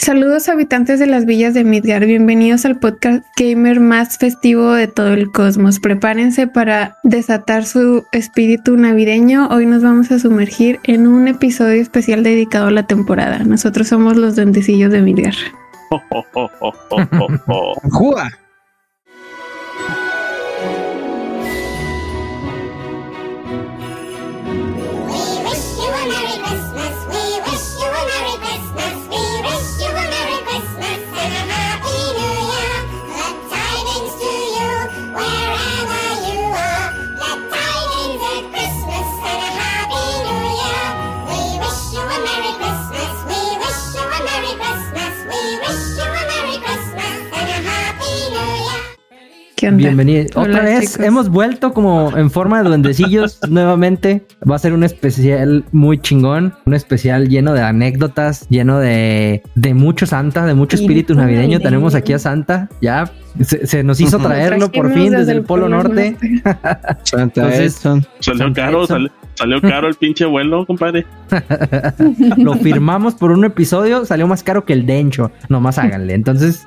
Saludos habitantes de las villas de Midgar, bienvenidos al podcast gamer más festivo de todo el cosmos. Prepárense para desatar su espíritu navideño. Hoy nos vamos a sumergir en un episodio especial dedicado a la temporada. Nosotros somos los duendecillos de Midgar. ¡Juga! Bienvenido. Otra vez hemos vuelto como en forma de duendecillos nuevamente. Va a ser un especial muy chingón, un especial lleno de anécdotas, lleno de, de mucho Santa, de mucho espíritu navideño. Tenemos aquí a Santa, ya se, nos hizo traerlo por fin desde, el Polo, Norte. Santa Entonces, salió caro, salió caro el pinche vuelo, compadre. Lo firmamos por un episodio, salió más caro que el Dencho. Nomás háganle. Entonces,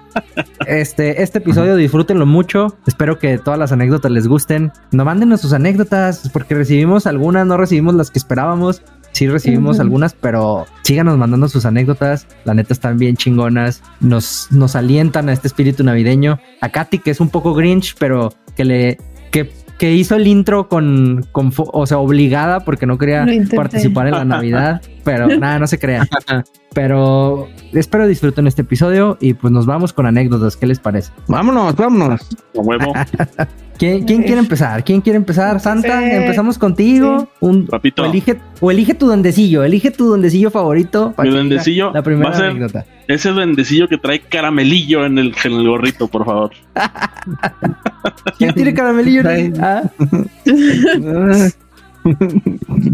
este, este episodio disfrútenlo mucho. Espero que todas las anécdotas les gusten. No mándenos sus anécdotas, porque recibimos algunas, no recibimos las que esperábamos. Sí recibimos algunas, pero síganos mandando sus anécdotas. La neta están bien chingonas. Nos, nos alientan a este espíritu navideño. A Katy, que es un poco grinch, pero que le que que hizo el intro con, con o sea, obligada porque no quería participar en la Navidad, pero nada, no se crea. Pero espero disfruten este episodio y pues nos vamos con anécdotas. ¿Qué les parece? Vámonos, vámonos. huevo. ¿Quién, quiere empezar? ¿Quién quiere empezar? Santa, empezamos contigo. Un, Papito. O elige, o elige tu duendecillo, elige tu duendecillo favorito. Mi duendecillo. La primera anécdota. Ese duendecillo que trae caramelillo en el, en el gorrito, por favor. ¿Quién tiene caramelillo? ¿Ah?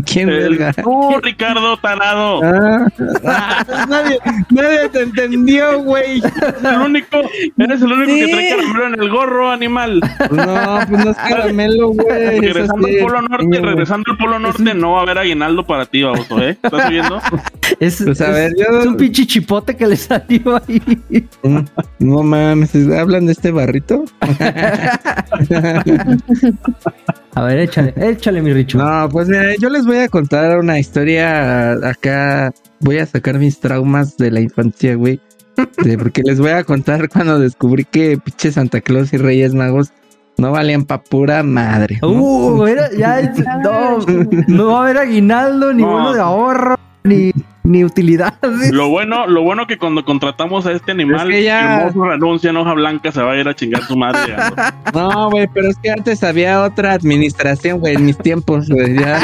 ¿Quién verga? Tú, Ricardo Tarado. Ah. nadie, nadie, te entendió, güey. El único, eres el único que trae caramelo en el gorro, animal. No, pues no es caramelo, güey. Regresando al Polo Norte, regresando al Polo Norte, no va a haber aguinaldo para ti, baboso, ¿eh? ¿Estás viendo? Es, pues a ver, yo... es un pinche chipote que le salió ahí. No mames, ¿hablan de este barrito? A ver, échale, échale, mi Richo. No, pues mira, yo les voy a contar una historia acá. Voy a sacar mis traumas de la infancia, güey. porque les voy a contar cuando descubrí que pinche Santa Claus y Reyes Magos no valían pa' pura madre. Uh, ya, no, no va a haber aguinaldo, ni uno de ahorro, ni ni utilidades. Lo bueno, lo bueno que cuando contratamos a este animal, que ya... hermoso renuncia en hoja blanca, se va a ir a chingar su madre. no, güey, pero es que antes había otra administración, güey, en mis tiempos, güey. Ya,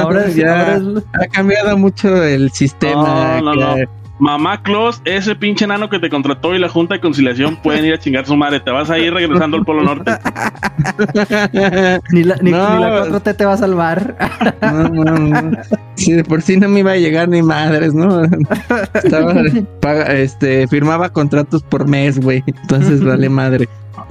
ahora ya ha cambiado mucho el sistema. No, no, no. Mamá Claus, ese pinche nano que te contrató y la Junta de Conciliación pueden ir a chingar su madre. Te vas a ir regresando al Polo Norte. ni la, ni, la 4T te va a salvar. no, no, no. Si de por sí no me iba a llegar ni madres, ¿no? Estaba, este, firmaba contratos por mes, güey. Entonces vale madre.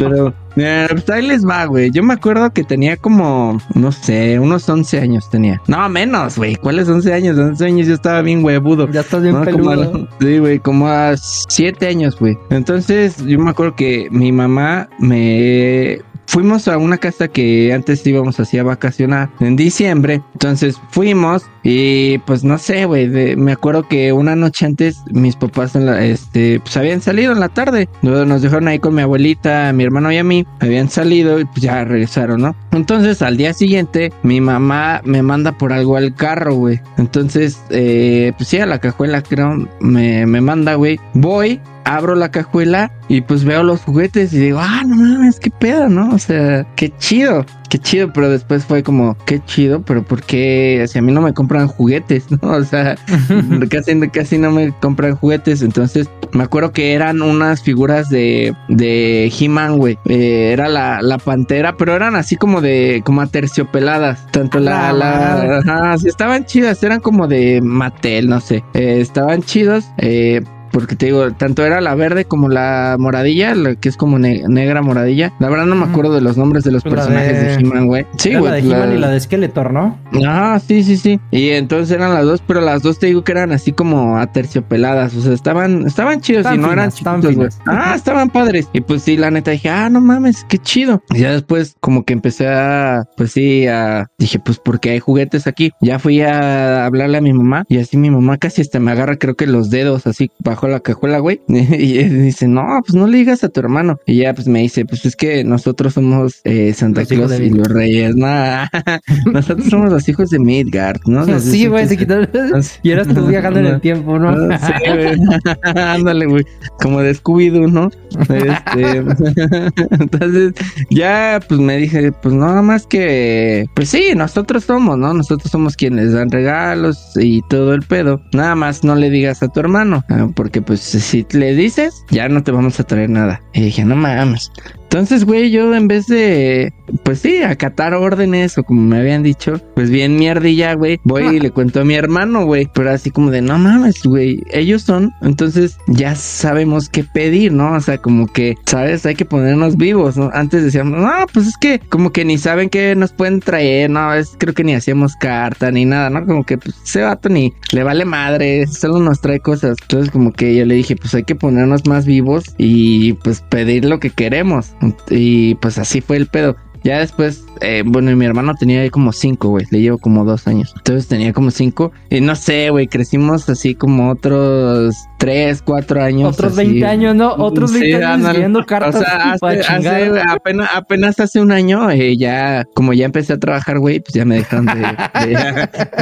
Pero pues ahí les va, güey. Yo me acuerdo que tenía como, no sé, unos 11 años tenía. No, menos, güey. ¿Cuáles 11 años? 11 años yo estaba bien huevudo. Ya estás bien peludo. sí, güey, como a 7 años, güey. Entonces yo me acuerdo que mi mamá me fuimos a una casa que antes íbamos así a vacacionar en diciembre. Entonces fuimos y pues no sé, güey. Me acuerdo que una noche antes mis papás este, pues habían salido en la tarde. Nos dejaron ahí con mi abuelita, mi hermano y a mí. Habían salido y pues ya regresaron, ¿no? Entonces al día siguiente mi mamá me manda por algo al carro, güey. Entonces, eh, pues sí, a la cajuela creo me, me manda, güey. Voy abro la cajuela y pues veo los juguetes y digo, ah, no mames, qué pedo, ¿no? O sea, qué chido, qué chido, pero después fue como, qué chido, pero ¿por qué? Si a mí no me compran juguetes, ¿no? O sea, casi, casi no me compran juguetes, entonces me acuerdo que eran unas figuras de, de He-Man, güey. Eh, era la, la, pantera, pero eran así como de, como aterciopeladas. Tanto la, ah, la, ajá, sí, estaban chidas, eran como de Mattel, no sé. Eh, estaban chidos. Eh, porque te digo, tanto era la verde como la moradilla, la que es como ne- negra moradilla. La verdad no me acuerdo de los nombres de los Pues la personajes de, de- He-Man, güey. Sí, güey. la de la- He-Man y la de Skeletor, ¿no? Ah, sí, sí, sí. Y entonces eran las dos, pero las dos te digo que eran así como aterciopeladas. O sea, estaban, estaban chidos y no eran finas, chiquitos, güey. Ah, estaban padres. Y pues sí, la neta dije, ah, no mames, qué chido. Y ya después como que empecé a, pues sí, a, dije, pues porque hay juguetes aquí. Ya fui a hablarle a mi mamá y así mi mamá casi hasta me agarra, creo que los dedos así bajo la cajuela, güey. Y dice, no, pues no le digas a tu hermano. Y ya pues me dice, pues es que nosotros somos eh, Santa Los Claus y los Reyes. Nah, nosotros somos los hijos de Midgard, ¿no? Sí, güey, se quitó. Y eras tú viajando en el tiempo, ¿no? Sí, güey. Ándale, güey. Como de Scooby-Doo, ¿no? Este, entonces, ya, pues me dije, pues nada más que, pues sí, nosotros somos, ¿no? Nosotros somos quienes dan regalos y todo el pedo. Nada más no le digas a tu hermano, ah, porque pues si le dices, ya no te vamos a traer nada. Y dije, no mames. Entonces, güey, yo en vez de, pues sí, acatar órdenes o como me habían dicho, pues bien mierdilla, güey, voy y le cuento a mi hermano, güey, pero así como de, no mames, güey, ellos son, entonces ya sabemos qué pedir, ¿no? O sea, como que, ¿sabes? Hay que ponernos vivos, ¿no? Antes decíamos, no, pues es que como que ni saben qué nos pueden traer, no, es creo que ni hacíamos carta ni nada, ¿no? Como que pues, ese vato ni le vale madre, solo nos trae cosas. Entonces como que yo le dije, pues hay que ponernos más vivos y pues pedir lo que queremos. Y pues así fue el pedo. Ya después, eh, bueno, mi hermano tenía como cinco, güey. Le llevo como dos años. Entonces tenía como cinco. Y no sé, güey, crecimos así como otros tres, cuatro años. Otros así. 20 años, ¿no? Otros Sí, 20 años escribiendo cartas O sea, hace, hace- apenas, apenas hace un año, eh, ya, como ya empecé a trabajar, güey, pues ya me dejaron de,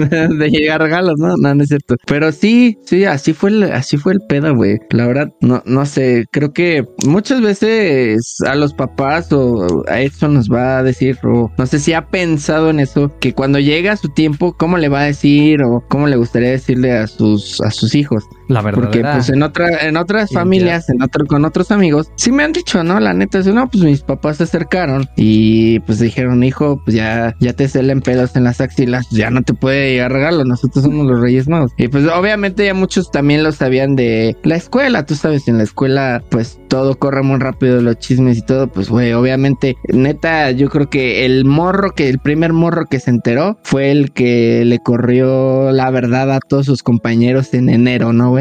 de, de llegar regalos, ¿no? No, no es cierto. Pero sí, sí, así fue el, así fue el pedo, güey. La verdad, no, no sé, creo que muchas veces a los papás o a eso nos va a decir, o no sé si ha pensado en eso, que cuando llega su tiempo, ¿cómo le va a decir o cómo le gustaría decirle a sus, a sus hijos? La Porque verdad. pues en otra, en otras familias, en otro, con otros amigos, sí me han dicho, ¿no? La neta es, no, pues mis papás se acercaron y pues dijeron, hijo, pues ya, ya te salen pelos en las axilas, ya no te puede llegar regalo, nosotros somos los Reyes Magos. Y pues obviamente ya muchos también lo sabían de la escuela, tú sabes, en la escuela pues todo corre muy rápido, los chismes y todo, pues güey, obviamente, neta, yo creo que el morro que, el primer morro que se enteró fue el que le corrió la verdad a todos sus compañeros en enero, ¿no, güey?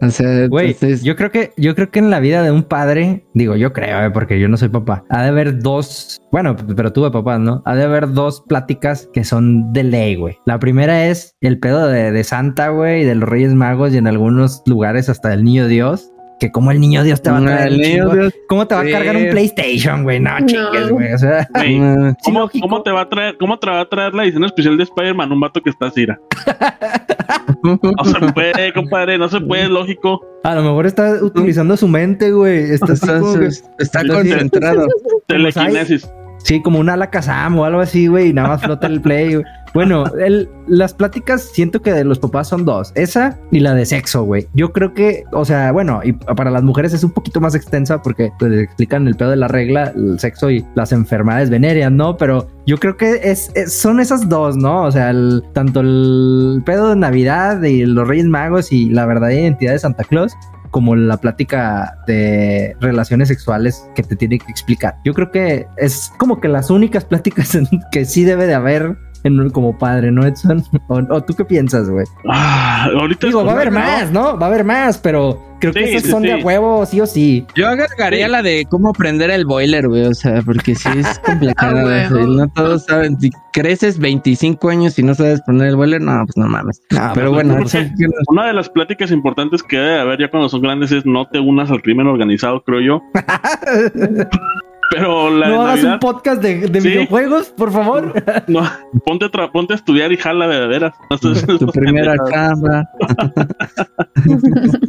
O sea, Güey, entonces, yo creo que yo creo que en la vida de un padre, digo, yo creo, eh, porque yo no soy papá, ha de haber dos, bueno, pero tuve papás, ¿no? Ha de haber dos pláticas que son de ley, güey. La primera es el pedo de, de Santa, güey, y de los Reyes Magos y en algunos lugares hasta el Niño Dios. Que como el niño Dios te va a traer el niño Dios, ¿Cómo te va a Sí. cargar un PlayStation, güey? No, chingues, güey. O sea, Güey, sí, ¿Cómo, te va a traer, ¿Cómo te va a traer la edición especial de Spider-Man? Un vato que está así, ira. No se puede, compadre, no se puede, lógico. A lo mejor está utilizando su mente, güey. Está concentrado. Telequinesis. Sí, como un Alakazam o algo así, güey, y nada más flota el play. Bueno, las pláticas siento que de los papás son dos. Esa y la de sexo, güey. Yo creo que, o sea, bueno, y para las mujeres es un poquito más extensa porque pues, les explican el pedo de la regla, el sexo y las enfermedades venéreas, ¿no? Pero yo creo que es, es- son esas dos, ¿no? O sea, el- tanto el pedo de Navidad y los Reyes Magos y la verdadera identidad de Santa Claus como la plática de relaciones sexuales que te tiene que explicar. Yo creo que es como que las únicas pláticas en- que sí debe de haber en un- como padre, ¿no, Edson? ¿O, o tú qué piensas, güey? Ah, ahorita Digo, va a haber más, ¿no? Va a haber más, pero creo que esas sí, son de sí. huevo, sí o sí. Yo agregaría Sí. la de cómo prender el boiler, güey. O sea, porque sí es complicado. Ah, güey. no todos saben. Si creces 25 años y no sabes poner el boiler, no, pues no mames. Pero pues, bueno, creo eso- Una de las pláticas importantes que debe haber ya cuando son grandes es no te unas al crimen organizado, creo yo. Pero la no hagas Navidad, un podcast de, de Sí. videojuegos, por favor. no, ponte, a tra- ponte a estudiar y jala de veras. tu primera cámara.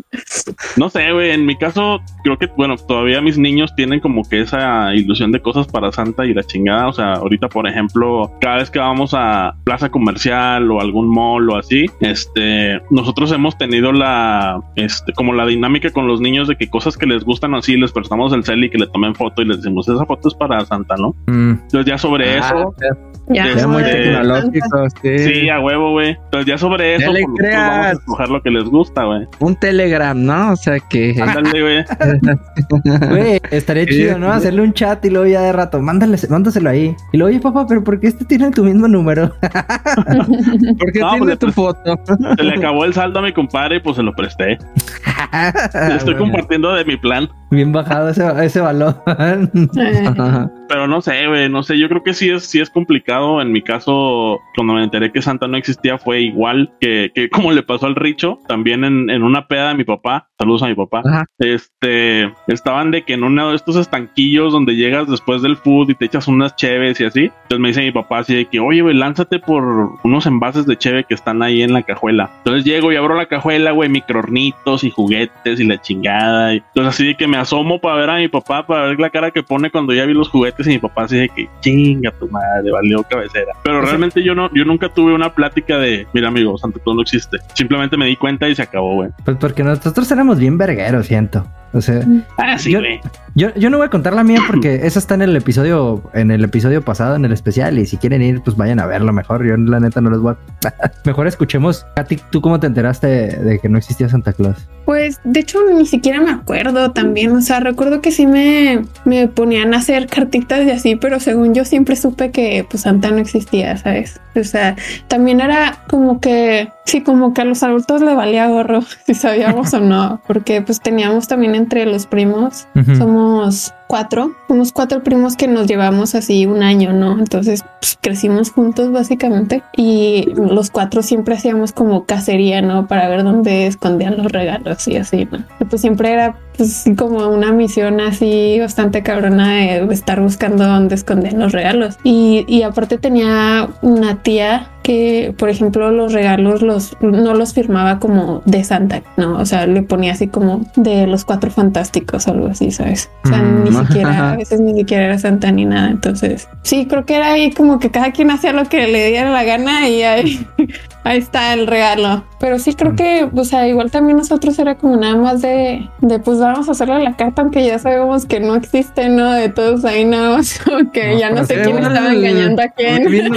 No sé, güey, en mi caso creo que, bueno, todavía mis niños tienen como que esa ilusión de cosas para Santa y la chingada. O sea, ahorita, por ejemplo, cada vez que vamos a plaza comercial o algún mall o así, este, nosotros hemos tenido la, este, como la dinámica con los niños de que cosas que les gustan así, les prestamos el cel y que le tomen foto y les decimos, esa foto es para Santa, ¿no? Mm, Entonces ya sobre Ah, eso, Ya, Ya ya muy Este, tecnológico. Sí. sí, a huevo, güey. Entonces ya sobre Ya eso, le pues, nosotros vamos a creas. escoger lo que les gusta, güey. Un Telegram, ¿no? O piensa que. Ándale, güey. Güey, estaría chido, ¿no? Hacerle un chat y luego ya de rato, mándale, mándaselo ahí. Y luego, oye, papá, pero ¿por qué este tiene tu mismo número? Porque No, tiene pues, tu foto. Se le acabó el saldo a mi compadre y pues se lo presté. Le estoy Bueno, compartiendo de mi plan. Bien bajado ese, ese balón. Ajá. Pero no sé, güey, no sé, yo creo que sí es, sí es complicado. En mi caso, cuando me enteré que Santa no existía, fue igual que, que como le pasó al Richo, también en, en una peda de mi papá, saludos a mi papá, Ajá. este, estaban de que en uno de estos estanquillos donde llegas después del food y te echas unas cheves y así, entonces me dice mi papá así de que, oye, güey, lánzate por unos envases de cheve que están ahí en la cajuela. Entonces llego y abro la cajuela, güey, microornitos y juguetes y la chingada. Y, entonces así de que me asomo para ver a mi papá, para ver la cara que pone cuando ya vi los juguetes y mi papá así de que chinga tu madre, valió cabecera. Pero realmente yo no, yo nunca tuve una plática de, mira amigo, Santa Claus no existe. Simplemente me di cuenta y se acabó, güey. Pues porque nosotros éramos bien vergueros, siento. O sea, Ah, sí, Yo- yo, yo no voy a contar la mía porque esa está en el episodio, en el episodio pasado, en el especial. Y si quieren ir, pues vayan a verlo mejor. Yo la neta no les voy a. mejor escuchemos. Katy, ¿tú cómo te enteraste de, de que no existía Santa Claus? Pues de hecho ni siquiera me acuerdo también, o sea, recuerdo que sí me, me ponían a hacer cartitas y así, pero según yo siempre supe que pues Santa no existía, ¿sabes? O sea, también era como que, sí, como que a los adultos le valía gorro si sabíamos o no, porque pues teníamos también entre los primos, somos cuatro, somos cuatro primos que nos llevamos así un año, ¿no? Entonces pues, crecimos juntos básicamente y los cuatro siempre hacíamos como cacería, ¿no? Para ver dónde escondían los regalos y así, ¿no? Y pues siempre era pues como una misión así bastante cabrona de estar buscando dónde escondían los regalos. Y, y aparte tenía una tía que, por ejemplo, los regalos los no los firmaba como de Santa, ¿no? O sea, le ponía así como de los cuatro fantásticos o algo así, ¿sabes? O sea, Mm. ni siquiera, a veces ni siquiera era Santa ni nada. Entonces, sí, creo que era ahí como que cada quien hacía lo que le diera la gana y ahí, ahí está el regalo. Pero sí creo Mm. que, o sea, igual también nosotros era como nada más de, de pues vamos a hacerle la carta, aunque ya sabemos que no existe, ¿no? De todos ahí nada más, que No, ya no pero sé quién bueno, estaba el- engañando a Me quién. vino,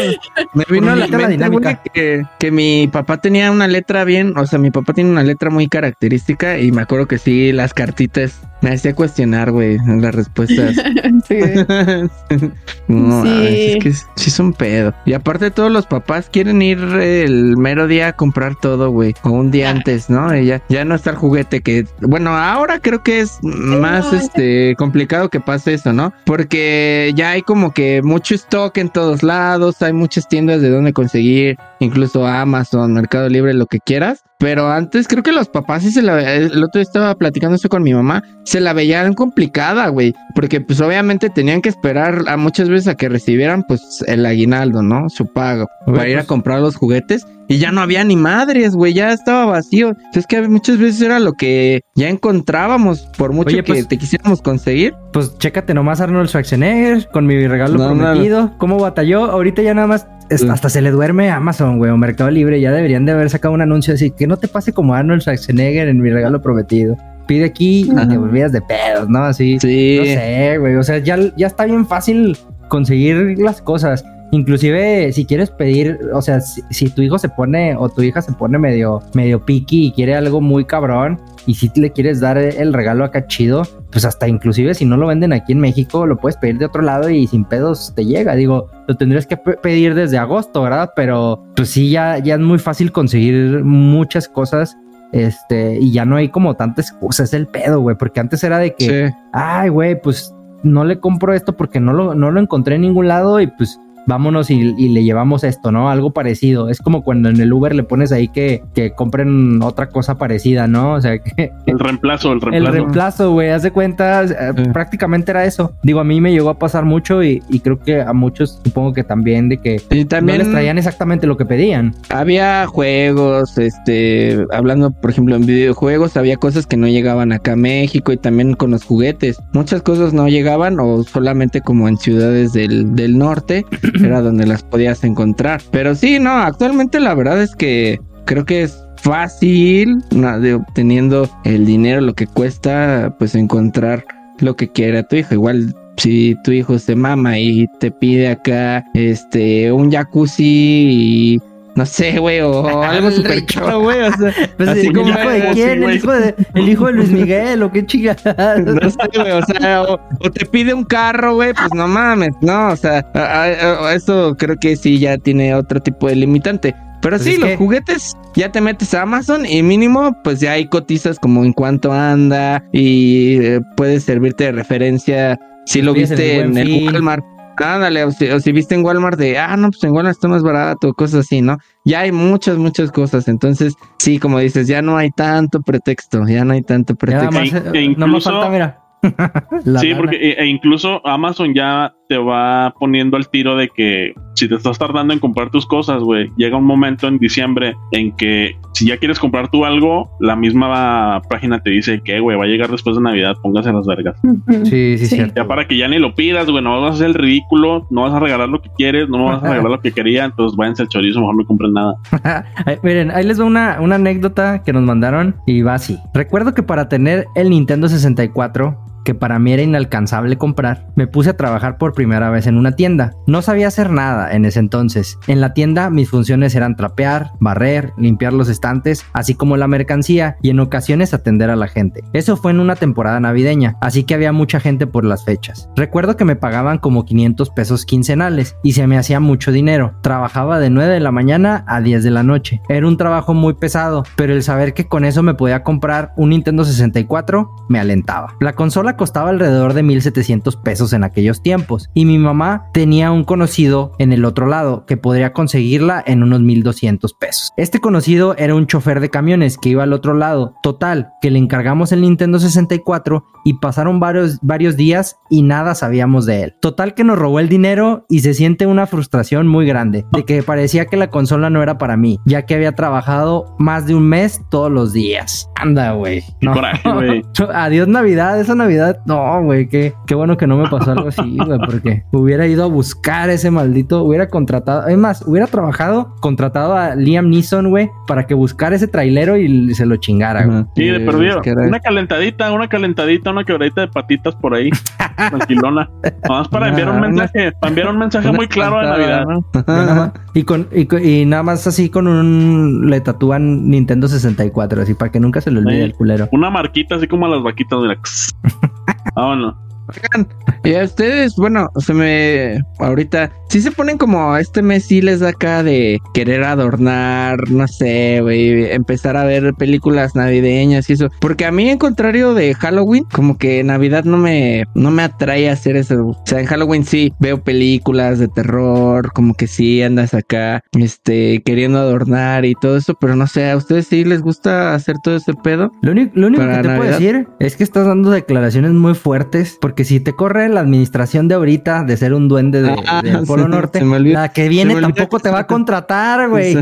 me vino la la dinámica. que, que mi papá tenía una letra bien, o sea, mi papá tiene una letra muy característica y me acuerdo que sí, las cartitas me hacía cuestionar, güey, las respuestas. Sí. no, Sí. es que sí son pedo. Y aparte todos los papás quieren ir el mero día a comprar todo, güey, o un día Ah. antes, ¿no? Y ya, ya no está el juguete que, bueno, ahora creo que es más, no, este, complicado que pase eso, ¿no? Porque ya hay como que mucho stock en todos lados, hay muchas tiendas de donde conseguir, incluso Amazon, Mercado Libre, lo que quieras. Pero antes creo que los papás sí se la... El otro día estaba platicando eso con mi mamá. Se la veían complicada, güey. Porque pues obviamente tenían que esperar a muchas veces a que recibieran pues el aguinaldo, ¿no? Su pago. Para ir a pues- comprar los juguetes. Y ya no había ni madres, güey. Ya estaba vacío. Es que muchas veces era lo que ya encontrábamos. Por mucho Oye, que pues- te quisiéramos conseguir. Pues chécate nomás Arnold Schwarzenegger con mi regalo No, prometido. ¿Cómo batalló? Ahorita ya nada más es- Sí. hasta se le duerme a Amazon, güey, o Mercado Libre. Ya deberían de haber sacado un anuncio así que no te pase como Arnold Schwarzenegger en mi regalo prometido. Pide aquí y Ajá. te olvidas de pedos, ¿no? Así. Sí. No sé, güey. O sea, ya, ya está bien fácil conseguir las cosas. Inclusive si quieres pedir, o sea, si, si tu hijo se pone o tu hija se pone medio, medio piqui y quiere algo muy cabrón y si le quieres dar el regalo acá chido, pues hasta inclusive si no lo venden aquí en México, lo puedes pedir de otro lado y sin pedos te llega. Digo, lo tendrías que pe- pedir desde agosto, ¿verdad? Pero pues sí, ya, ya es muy fácil conseguir muchas cosas. Este, y ya no hay como tanta excusa, es el pedo, güey, porque antes era de que, Sí. ay, güey, pues no le compro esto porque no lo, no lo encontré en ningún lado y pues vámonos y, y le llevamos esto, ¿no? Algo parecido. Es como cuando en el Uber le pones ahí que, que compren otra cosa parecida, ¿no? O sea, que El reemplazo, el el reemplazo. reemplazo, güey, haz de cuenta, eh, Sí. prácticamente era eso. Digo, a mí me llegó a pasar mucho y, y creo que a muchos supongo que también de que Y no también les traían exactamente lo que pedían. había juegos, este, hablando por ejemplo en videojuegos, había cosas que no llegaban acá a México y también con los juguetes. Muchas cosas no llegaban o solamente como en ciudades del, del norte era donde las podías encontrar. Pero sí, no, actualmente la verdad es que creo que es fácil, na- de obteniendo el dinero, lo que cuesta, pues encontrar lo que quiera tu hijo. Igual si tu hijo se mama y te pide acá este un jacuzzi y no sé, güey, o algo súper caro, güey. O sea, Pues, así ¿el como, hijo de quién? ¿El hijo de, ¿El hijo de Luis Miguel o qué chingada? No sé, güey, o sea, o, o te pide un carro, güey, pues no mames, no, o sea, a- a- a- eso creo que sí ya tiene otro tipo de limitante. Pero Pues sí, los que- juguetes ya te metes a Amazon y mínimo, pues ya hay cotizas como en cuánto anda y eh, pueede servirte de referencia si lo viste el en el. Walmart. Ándale, o si, o si viste en Walmart de, ah, no, pues en Walmart está más barato, cosas así, ¿no? Ya hay muchas, muchas cosas. Entonces, sí, como dices, ya no hay tanto pretexto, ya no hay tanto Ya nada pretexto. más, que eh, no me incluso- falta, mira. La sí, lana. porque e, e incluso Amazon ya te va poniendo al tiro de que si te estás tardando en comprar tus cosas, güey, llega un momento en diciembre en que si ya quieres comprar tú algo, la misma página te dice que, güey, va a llegar después de Navidad, póngase las vergas. Sí, sí, Sí. cierto. Ya para que ya ni lo pidas, güey, no vas a hacer el ridículo, no vas a regalar lo que quieres, no vas a regalar lo que quería, entonces váyanse al chorizo, mejor no compren nada. Miren, ahí les va una, una anécdota que nos mandaron y va así. Recuerdo que para tener el Nintendo 64, que para mí era inalcanzable comprar, me puse a trabajar por primera vez en una tienda. No sabía hacer nada en ese entonces. En la tienda mis funciones eran trapear, barrer, limpiar los estantes, así como la mercancía y en ocasiones atender a la gente. Eso fue en una temporada navideña, así que había mucha gente por las fechas. Recuerdo que me pagaban como 500 pesos quincenales y se me hacía mucho dinero. Trabajaba de 9 de la mañana a 10 de la noche. Era un trabajo muy pesado, pero el saber que con eso me podía comprar un Nintendo 64 me alentaba. La consola costaba alrededor de 1700 pesos en aquellos tiempos y mi mamá tenía un conocido en el otro lado que podría conseguirla en unos 1200 pesos. Este conocido era un chofer de camiones que iba al otro lado. Total, que le encargamos el Nintendo 64 y pasaron varios, varios días y nada sabíamos de él. Total que nos robó el dinero y se siente una frustración muy grande de que parecía que la consola no era para mí, ya que había trabajado más de un mes todos los días. Anda, güey. Güey. Adiós Navidad, esa Navidad. No, güey, qué, qué bueno que no me pasó algo así, güey, porque hubiera ido a buscar ese maldito, hubiera contratado, es más, hubiera trabajado, contratado a Liam Neeson, güey, para que buscara ese trailero y se lo chingara, güey. Sí, de perdido. Una calentadita, una calentadita, una quebradita de patitas por ahí. Tranquilona. Nomás para enviar un mensaje, para enviar un mensaje muy claro de Navidad. y, con, y, nada más así con un le tatúan Nintendo 64, así para que nunca se le olvide Sí. el culero. Una marquita así como a las vaquitas, mira. Vámonos. Oigan, y a ustedes, bueno, se me. Ahorita, sí se ponen como este mes, sí les da acá de querer adornar, no sé, güey, empezar a ver películas navideñas y eso. Porque a mí, en contrario de Halloween, como que Navidad no me, no me atrae a hacer eso. O sea, en Halloween sí veo películas de terror, como que sí andas acá, este, queriendo adornar y todo eso, pero no sé, ¿a ustedes sí les gusta hacer todo ese pedo? Lo único, lo único que te puedo decir es que estás dando declaraciones muy fuertes, porque si te corre la administración de ahorita de ser un duende de, Ah, del Polo se- Norte, se la que viene tampoco que te va a contratar, güey.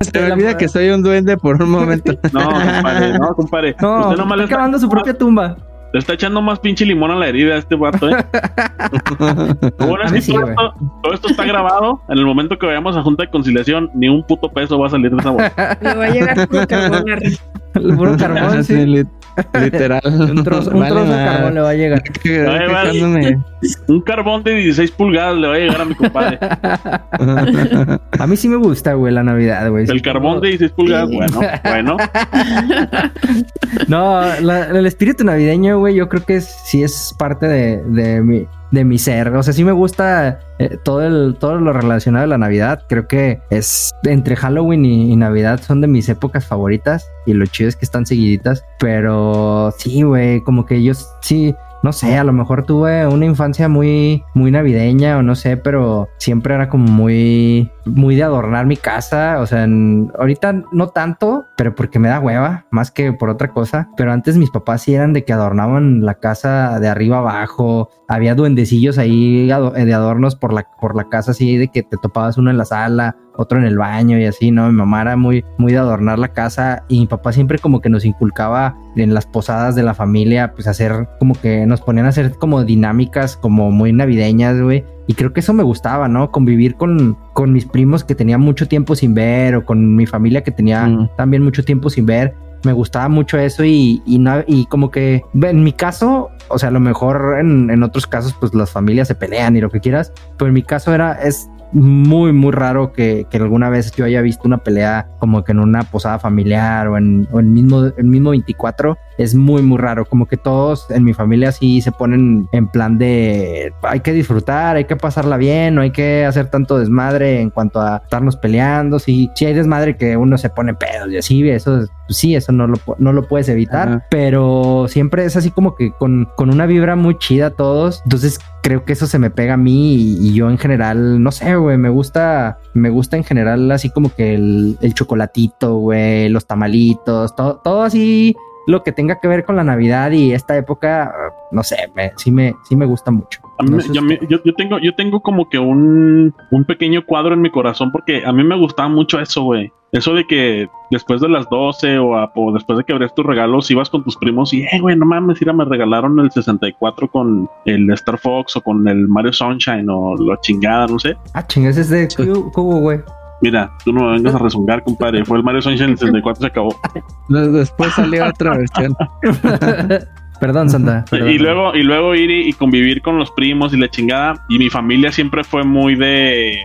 Se me olvida que soy un duende por un momento. No, compadre, no, compadre. No, Usted está nomás le está, cavando su propia tumba. le está echando más pinche limón a la herida a este vato, ¿eh? Bueno A es mí que sí, todo, esto, todo esto está grabado. En el momento que vayamos a Junta de Conciliación, ni un puto peso va a salir de esa bolsa. Le va a llegar como carbón. El puro carbón, Sí, literal. Un trozo, un Vale, trozo de carbón le va a llegar. Vale. Un carbón de 16 pulgadas le va a llegar a mi compadre. A mí sí me gusta, güey, la Navidad, güey. El carbón de 16 pulgadas, Sí. bueno, bueno. No, la- el espíritu navideño, güey, yo creo que sí es parte de, de mi, de mi ser. O sea, sí me gusta eh, todo, el, todo lo relacionado a la Navidad. Creo que es entre Halloween y, Navidad son de mis épocas favoritas. Y lo chido es que están seguiditas. Pero sí, güey, como que yo sí. No sé, a lo mejor tuve una infancia muy, muy navideña o no sé, pero siempre era como muy, muy de adornar mi casa. O sea, en- ahorita no tanto, pero porque me da hueva, más que por otra cosa. Pero antes mis papás sí eran de que adornaban la casa de arriba abajo. Había duendecillos ahí ado- de adornos por la, por la casa, así de que te topabas uno en la sala, otro en el baño y así, ¿no? Mi mamá era muy, muy de adornar la casa y mi papá siempre como que nos inculcaba en las posadas de la familia, pues hacer como que nos ponían a hacer como dinámicas como muy navideñas, güey. Y creo que eso me gustaba, ¿no? Convivir con, con mis primos que tenía mucho tiempo sin ver o con mi familia que tenía Mm. también mucho tiempo sin ver. Me gustaba mucho eso y, y, no, y como que en mi caso, o sea, a lo mejor en, en otros casos pues las familias se pelean y lo que quieras, pero en mi caso era, es muy, muy raro que, que, alguna vez yo haya visto una pelea como que en una posada familiar o en, o mismo, el mismo 24. Es muy, muy raro. Como que todos en mi familia sí se ponen en plan de hay que disfrutar, hay que pasarla bien, no hay que hacer tanto desmadre en cuanto a estarnos peleando. Si, si hay desmadre que uno se pone pedos y así, eso sí, eso no lo, no lo puedes evitar, pero siempre es así como que con, con una vibra muy chida todos. Entonces creo que eso se me pega a mí y, yo en general, no sé, güey, me gusta, me gusta en general así como que el, el chocolatito, güey, los tamalitos, todo, todo así lo que tenga que ver con la Navidad y esta época, no sé, me, sí, me, sí me gusta mucho. yo, yo, tengo, yo tengo como que un, un pequeño cuadro en mi corazón porque a mí me gustaba mucho eso, güey. Eso de que después de las 12 o, después de que abres tus regalos ibas con tus primos y, eh, güey, no mames, mira, me regalaron el 64 con el Star Fox o con el Mario Sunshine o la chingada, no sé. Ah, chingas, es de cubo, güey. Mira, tú no me vengas a rezongar, compadre. Fue el Mario Sunshine el 64 se acabó. Después salió otra versión. Perdón, Santa. Y luego, y luego ir y, convivir con los primos y la chingada. Y mi familia siempre fue muy de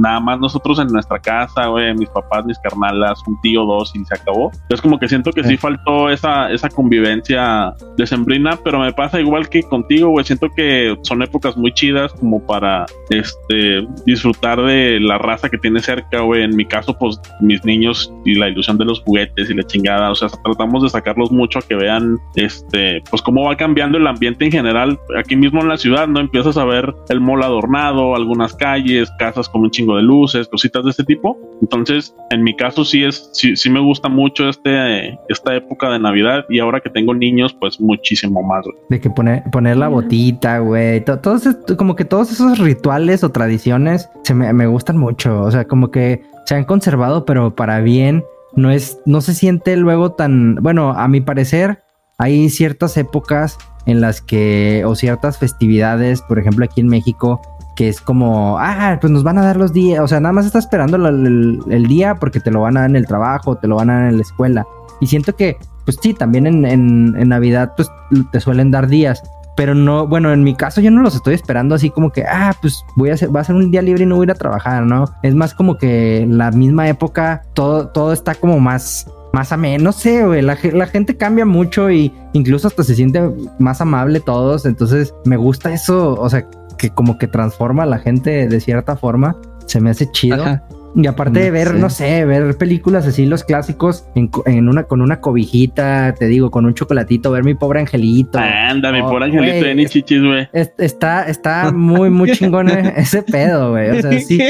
nada más nosotros en nuestra casa, güey, mis papás, mis carnalas, un tío, dos y se acabó. Es como que siento que sí, faltó esa, esa convivencia decembrina, pero me pasa igual que contigo, güey. Siento que son épocas muy chidas como para este disfrutar de la raza que tiene cerca, güey. En mi caso, pues mis niños y la ilusión de los juguetes y la chingada. O sea, tratamos de sacarlos mucho a que vean este, pues cómo va cambiando el ambiente en general. Aquí mismo en la ciudad, ¿no? Empiezas a ver el mall adornado, algunas calles, casas con un chingo de luces, cositas de este tipo. Entonces, en mi caso sí es, sí, sí me gusta mucho este, esta época de Navidad y ahora que tengo niños, pues muchísimo más. De que poner, poner la botita, güey. Todos, como que todos esos rituales o tradiciones se me, me gustan mucho. O sea, como que se han conservado, pero para bien. No es, no se siente luego tan, bueno, a mi parecer, hay ciertas épocas en las que, o ciertas festividades, por ejemplo aquí en México, que es como, ah, pues nos van a dar los días, o sea, nada más estás esperando el, día porque te lo van a dar en el trabajo, te lo van a dar en la escuela. Y siento que, pues sí, también en, en, Navidad, pues te suelen dar días, pero no, bueno, en mi caso yo no los estoy esperando así como que, ah, pues voy a hacer, va a ser un día libre y no voy a ir a trabajar, ¿no? Es más como que la misma época, todo, todo está como más, más ameno, no sé, güey, la, la, gente cambia mucho y incluso hasta se siente más amable todos, entonces me gusta eso, o sea, que como que transforma a la gente de cierta forma. Se me hace chido. Y aparte de ver, no sé, ver películas así, los clásicos, en, una, con una cobijita, te digo, con un chocolatito, ver mi pobre angelito. Anda, mi pobre angelito de ni chichis, güey. Está, está muy, muy chingón ese pedo, güey. O sea, sí.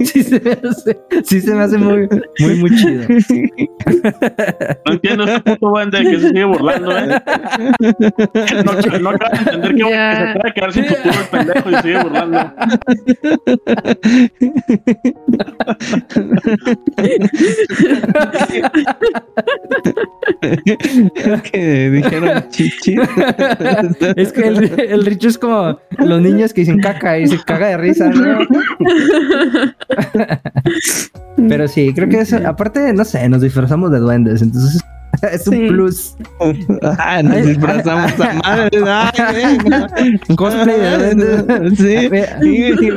sí, se me hace, sí se me hace muy, muy, muy chido. No entiendo este puto de que se sigue burlando, ¿eh? No, no acaba de entender que, yeah. que se puede quedar sin futuro el pendejo y sigue burlando. que dijeron chichi. es que el, el Richo es como los niños que dicen caca y se caga de risa. Pero sí, creo que eso, aparte, no sé, nos disfrazamos de duendes, entonces es un plus. Ah, nos disfrazamos a madre. Cosplay de Sí, sí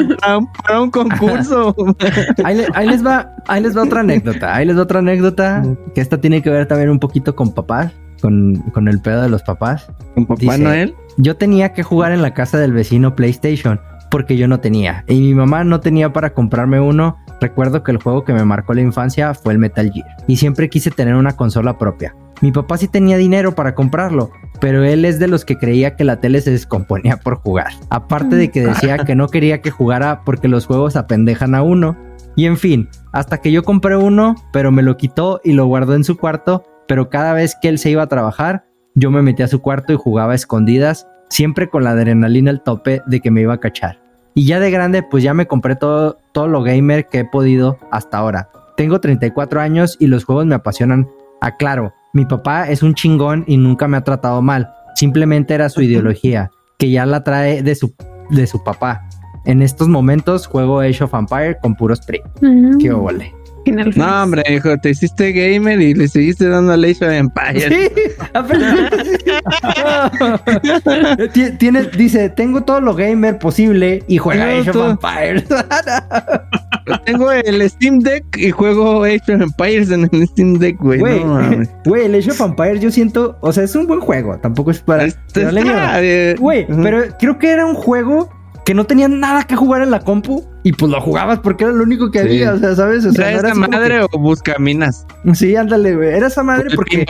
para, un concurso. Ahí, les va, ahí les va otra anécdota. Ahí les va otra anécdota que esta tiene que ver también un poquito con papás, con, con el pedo de los papás. ¿Con papá Noel? Yo tenía que jugar en la casa del vecino PlayStation porque yo no tenía. Y mi mamá no tenía para comprarme uno. Recuerdo que el juego que me marcó la infancia fue el Metal Gear. Y siempre quise tener una consola propia. Mi papá sí tenía dinero para comprarlo, pero él es de los que creía que la tele se descomponía por jugar. Aparte de que decía que no quería que jugara porque los juegos apendejan a uno. Y en fin, hasta que yo compré uno, pero me lo quitó y lo guardó en su cuarto, pero cada vez que él se iba a trabajar, yo me metí a su cuarto y jugaba a escondidas, siempre con la adrenalina al tope de que me iba a cachar. Y ya de grande, pues ya me compré todo, todo lo gamer que he podido hasta ahora. Tengo 34 años y los juegos me apasionan. Aclaro, mi papá es un chingón y nunca me ha tratado mal. Simplemente era su ideología, que ya la trae de su, de su papá. En estos momentos juego Age of Empire con puros PRI. Qué Final No, Fantasy. hombre, hijo, te hiciste gamer y le seguiste dando a Age of Empires. Sí, Ti- Tiene, dice, tengo todo lo gamer posible y juega Age of. Empires. Tengo el Steam Deck y juego Age of Empires en el Steam Deck, güey. Güey, No, güey, el Age of Empires yo siento, o sea, es un buen juego, tampoco es para... Este pero le está, digo, eh, Güey, ujú. pero creo que era un juego que no tenía nada que jugar en la compu y pues lo jugabas porque era lo único que Sí. había, o sea, ¿sabes? O sea, ¿Era no era esa madre o busca minas? Sí, ándale, güey. Era esa madre porque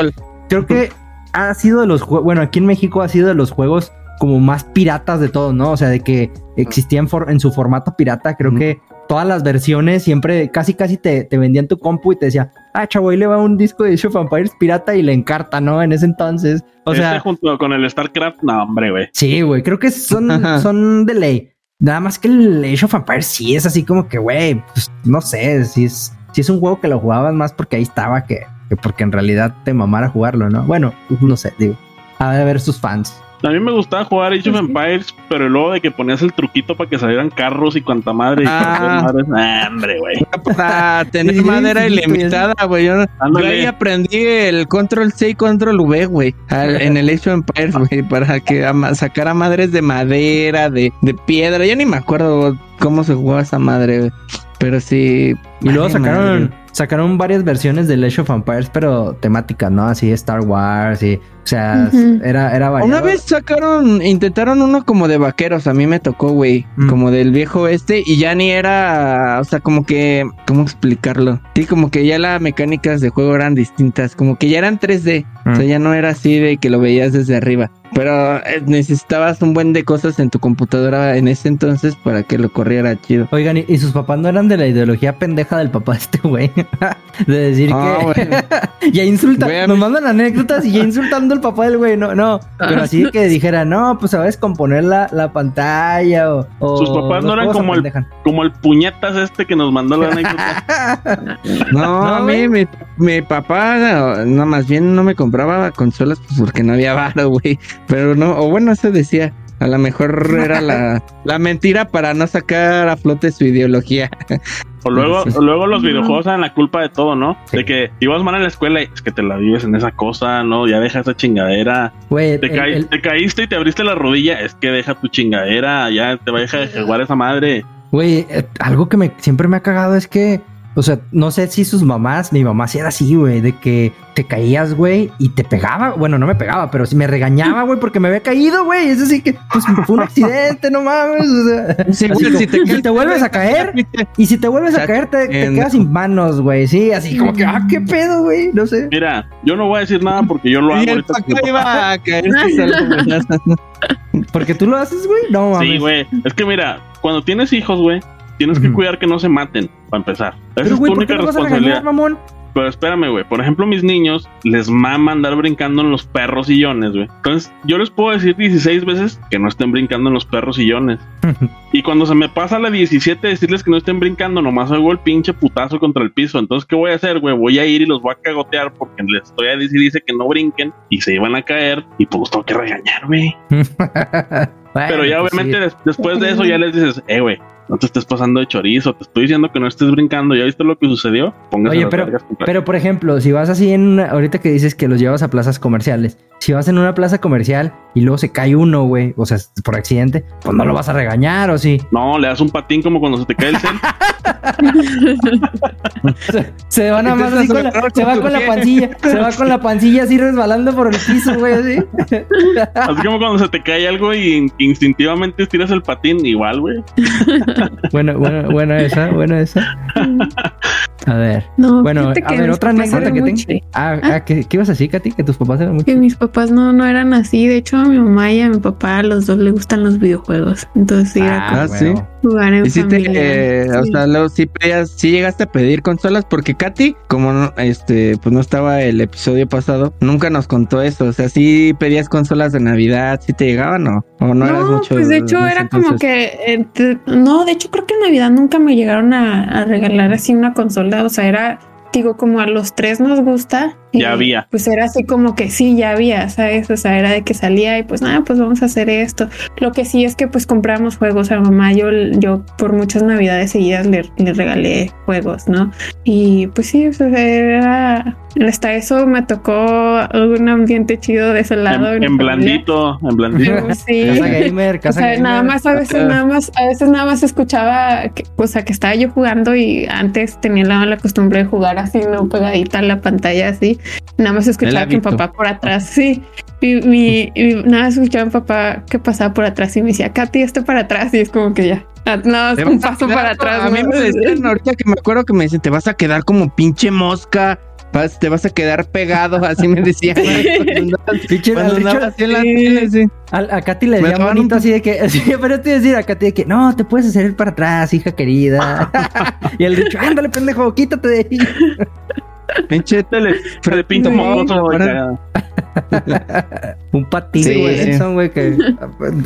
creo que ha sido de los juegos, bueno, aquí en México ha sido de los juegos como más piratas de todos, ¿no? O sea, de que existían for- en su formato pirata, creo que todas las versiones siempre, casi casi te, te vendían tu compu y te decía, ah, chavo, ahí le va un disco de Age of Empires pirata y le encarta, ¿no? En ese entonces. O Este sea, junto con el StarCraft, no, hombre, güey. sí, güey, creo que son, Ajá. son de ley. Nada más que el Age of Empires sí es así como que, güey, pues no sé, si es, si es un juego que lo jugabas más porque ahí estaba que, que porque en realidad te mamara jugarlo, ¿no? Bueno, no sé, digo. A ver, a ver sus fans. A mí me gustaba jugar Age of Pues sí. Empires, pero luego de que ponías el truquito para que salieran carros y cuanta madre y Ah. madres. Ah, hombre, güey. Para tener Sí, sí, madera sí, ilimitada, güey. Yo, yo ahí aprendí el control C y control V, güey. En el Age of Empires, güey. Para que ama- sacara madres de madera, de, de piedra. Yo ni me acuerdo cómo se jugaba esa madre, güey. Pero sí. Y luego sacaron, madre. Sacaron varias versiones del Age of Empires, pero temáticas, ¿no? Así Star Wars y, o sea, era, era variado. Una vez sacaron, intentaron uno como de vaqueros, a mí me tocó, güey, Mm. como del viejo este, y ya ni era, o sea, como que, ¿cómo explicarlo? Sí, como que ya las mecánicas de juego eran distintas, como que ya eran 3D, o sea, Mm. ya no era así de que lo veías desde arriba, pero eh, necesitabas un buen de cosas en tu computadora en ese entonces para que lo corriera chido. Oigan, ¿y, y sus papás no eran de la ideología pendeja del papá de este güey? de decir Ah, que ya insulta, a nos mandan anécdotas y ya insultando al papá del güey, no, no, pero así que dijera, no, pues sabes componer la, la pantalla o, o Sus papás no eran como el-. Como el puñetas este que nos mandó la anécdota. No, No, a mí, mi, mi papá, no, no, más bien no me compraba consolas pues porque no había varo, güey. Pero no, o bueno, eso decía. A lo mejor era la, la mentira para no sacar a flote su ideología. O luego, o luego los videojuegos eran la culpa de todo, ¿no? Sí. De que ibas mal en la escuela y es que te la vives en esa cosa, ¿no? Ya deja esa chingadera. Te, el- el- te caíste y te abriste la rodilla, es que deja tu chingadera, ya te va a dejar de jugar esa madre. Güey, eh, algo que me, siempre me ha cagado es que, o sea, no sé si sus mamás, mi mamá sí era así, güey, de que te caías, güey, y te pegaba. Bueno, no me pegaba, pero sí me regañaba, güey, porque me había caído, güey. Es así que, pues fue un accidente, no mames. O sea, Sí, así güey, como, si te si vuelves a caer, y si te vuelves a caer, te, quedas sin manos, güey. Sí, así como que, ah, qué pedo, güey, no sé. Mira, yo no voy a decir nada porque yo lo hago Y el iba a Porque tú lo haces, güey. No mames. Sí, güey. Es que mira, cuando tienes hijos, güey, tienes que cuidar que no se maten, para empezar. Esa Pero, es tu güey, ¿por qué única responsabilidad. regañar, mamón? Pero espérame, güey. Por ejemplo, mis niños les mama andar brincando en los perros sillones, güey. Entonces, yo les puedo decir 16 veces que no estén brincando en los perros sillones. y cuando se me pasa la 17 decirles que no estén brincando, nomás hago el pinche putazo contra el piso. Entonces, ¿qué voy a hacer, güey? Voy a ir y los voy a cagotear porque les estoy a decir dice que no brinquen y se iban a caer y pues los tengo que regañar, güey. Pero ya pues, obviamente sí. des- después de eso ya les dices, eh, güey, no te estés pasando de chorizo, te estoy diciendo que no estés brincando, ¿ya viste lo que sucedió? Póngase Oye, pero-. Pero por ejemplo, si vas así en una, ahorita que dices que los llevas a plazas comerciales, si vas en una plaza comercial y luego se cae uno, güey, o sea, por accidente, pues no lo vas a regañar o sí. No, le das un patín como cuando se te cae el cel. Se, se va nada más así con la, se va con la pancilla, se va con la pancilla así resbalando por el piso, güey, así. Así como cuando se te cae algo y instintivamente estiras el patín, igual, güey. Bueno, bueno, buena esa, buena esa. A ver. No, Bueno, a ver, otra anécdota que tengo. chi- Ah, ah, ¿qué, qué ibas a decir, Katy? Que tus papás eran muy Que mis papás no, no eran así. De hecho, a mi mamá y a mi papá, a los dos les gustan los videojuegos. Entonces, sí, era Ah, como sí. huevo. Jugar en Y si te, familia. eh, o sea, luego sí pedías, sí llegaste a pedir consolas, porque Katy, como no, este, pues no estaba el episodio pasado, nunca nos contó eso. O sea, sí pedías consolas de Navidad, sí te llegaban o, o no, eras mucho. pues de hecho era como que eh, te- no, de hecho creo que en Navidad nunca me llegaron a, a regalar así una consola, o sea, era digo como a los tres nos gusta Ya había. Pues era así como que sí, ya había, ¿sabes? O sea, era de que salía y pues nada, pues vamos a hacer esto. Lo que sí es que pues compramos juegos a mamá. Yo, yo por muchas navidades seguidas le, le regalé juegos, ¿no? Y pues sí, o sea, era... Hasta eso me tocó un ambiente chido de ese lado. En, blandito, en blandito. Sí. Casa gamer, O casa sea, gamer. nada más a veces nada más a veces nada más escuchaba que, o sea, que estaba yo jugando y antes tenía la, la costumbre de jugar así, no pegadita a la pantalla así. Nada más escuchaba que mi papá por atrás, sí. Y, mi, y nada más escuchaba a mi papá que pasaba por atrás y me decía, Katy, esto para atrás. Y es como que ya, ah, no, es un paso para como- atrás. A mí me decían ahorita que me acuerdo que me decían, te vas a quedar como pinche mosca. vas- te vas a quedar pegado, así me decían. Pinche-. A, Katy le daban bonito así de que, sí, pero te iba a decir a Katy de que no, te puedes hacer ir para atrás, hija querida. y el dicho, ándale, pendejo, quítate de ahí. Pinche Tele, Sí. güey, cagada. Un patín, Sí, güey. sí. Güey, que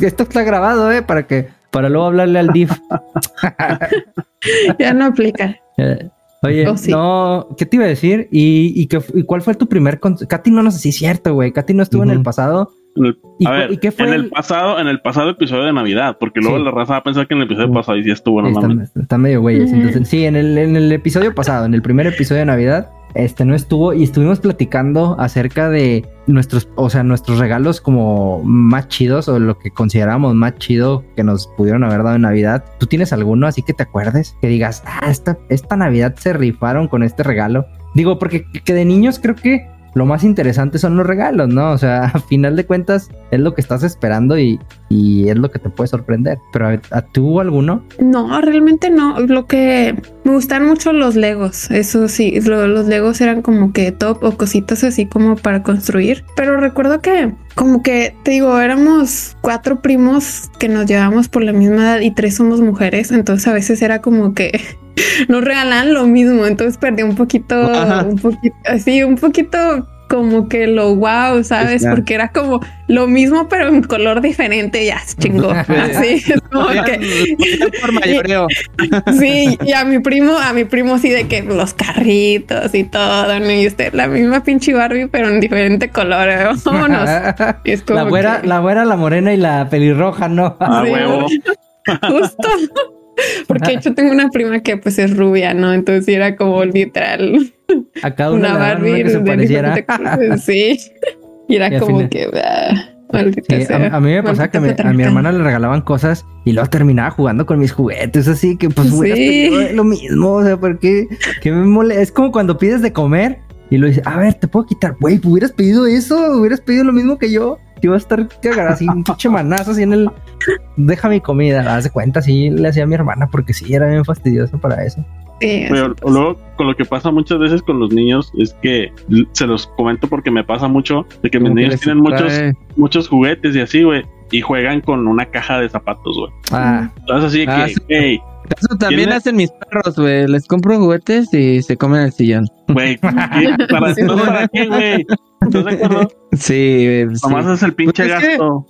esto está grabado, eh, para que, para luego hablarle al DIF. ya no aplica. Eh, Oye, Oh, sí. no, ¿qué te iba a decir? ¿Y, y, qué, y cuál fue tu primer Katy no nos sé si es cierto, güey. Katy no estuvo en el pasado. En el- ¿Y, a ver, y qué fue? en el el- pasado, en el pasado episodio de Navidad, porque luego Sí. la raza va a pensar que en el episodio pasado y sí estuvo, no Sí, están, están medio güeyes. Ujú. Entonces, sí, en el, en el episodio pasado, en el primer episodio de Navidad, este no estuvo y estuvimos platicando acerca de nuestros, o sea, nuestros regalos como más chidos o lo que consideramos más chido que nos pudieron haber dado en Navidad. ¿Tú tienes alguno así que te acuerdes? Que digas, ah, esta, esta Navidad se rifaron con este regalo. Digo, porque que de niños creo que lo más interesante son los regalos, ¿no? O sea, a final de cuentas es lo que estás esperando y, es lo que te puede sorprender. Pero a, tú alguno? No, realmente no. Lo que me gustan mucho los Legos. Eso sí, lo- los Legos eran como que top o cositas así como para construir. Pero recuerdo que como que te digo, éramos cuatro primos que nos llevamos por la misma edad y tres somos mujeres. Entonces a veces era como que nos regalaban lo mismo. Entonces perdí un poquito, Ajá. un poquito, así, un poquito como que lo wow, ¿sabes? Claro. Porque era como lo mismo, pero en color diferente. Ya se chingó. Así es como que por mayoreo. Sí, y a mi primo, a mi primo sí de que los carritos y todo, ¿no? Y usted la misma pinche Barbie, pero en diferente color, ¿eh? vámonos. Es como la güera, que- la güera, la morena y la pelirroja, ¿no? Ah, Sí. huevo. Justo. Porque hecho tengo una prima que pues es rubia, ¿no? Entonces era como literal A cada una, una Barbie una que se pareciera. Sí. Y era Y como final- que ah, maldita Sí, sea, a, a mí me pasaba que me- a mi hermana le regalaban cosas y luego terminaba jugando con mis juguetes, así que pues Sí. lo mismo, o sea, porque que me mole es como cuando pides de comer y lo dices, a ver, te puedo quitar, güey, hubieras pedido eso, hubieras pedido lo mismo que yo, que iba a estar cagada así, un pinche manazo así en el, deja mi comida, haz de cuenta, así le hacía a mi hermana porque sí, era bien fastidioso para eso. Sí, Pero luego, con lo que pasa muchas veces con los niños es que se los comento porque me pasa mucho de que mis que niños tienen muchos, trae- muchos juguetes y así, güey, y juegan con una caja de zapatos, güey. Ah, Entonces así de Ah, que, sí. hey, Eso también hacen mis perros, güey. Les compro juguetes y se comen el sillón. güey. ¿para, Sí. ¿para qué, güey? ¿Estás de acuerdo? Sí. Nomás es el pinche Pues es gasto.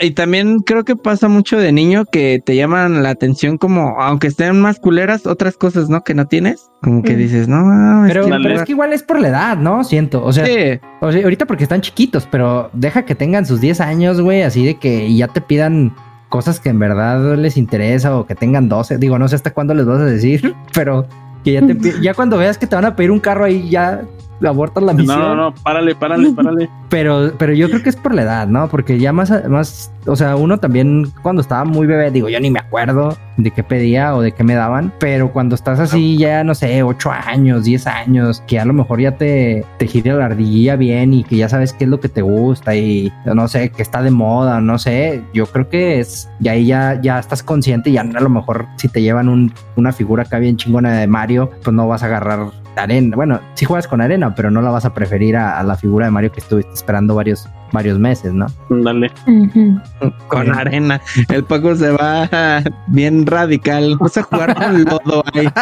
Y también creo que pasa mucho de niño que te llaman la atención como, aunque estén más culeras, otras cosas, ¿no? Que no tienes. Como que dices, no, mames, pero, que- Dale. pero es que igual es por la edad, ¿no? Siento, o sea, Sí, O sea, ahorita porque están chiquitos, pero deja que tengan sus 10 años, güey, así de que ya te pidan cosas que en verdad les interesa o que tengan 12. Digo, no sé hasta cuándo les vas a decir, pero que ya te ya cuando veas que te van a pedir un carro ahí ya abortas la misión. No, no, no, párale, párale, párale. Pero, pero yo creo que es por la edad, ¿no? Porque ya más, más, o sea, uno también cuando estaba muy bebé, digo, yo ni me acuerdo de qué pedía o de qué me daban, pero cuando estás así ya, no sé, 8 años, 10 años, que a lo mejor ya te, te gira la ardilla bien y que ya sabes qué es lo que te gusta y no sé, que está de moda, no sé, yo creo que es, y ahí ya, ya estás consciente y ya a lo mejor si te llevan un, una figura acá bien chingona de Mario, pues no vas a agarrar arena. Bueno, sí juegas con arena, pero no la vas a preferir a, a la figura de Mario que estuviste esperando varios, varios meses, ¿no? Dale. Con arena. El Paco se va bien radical. Vas a jugar con lodo ahí.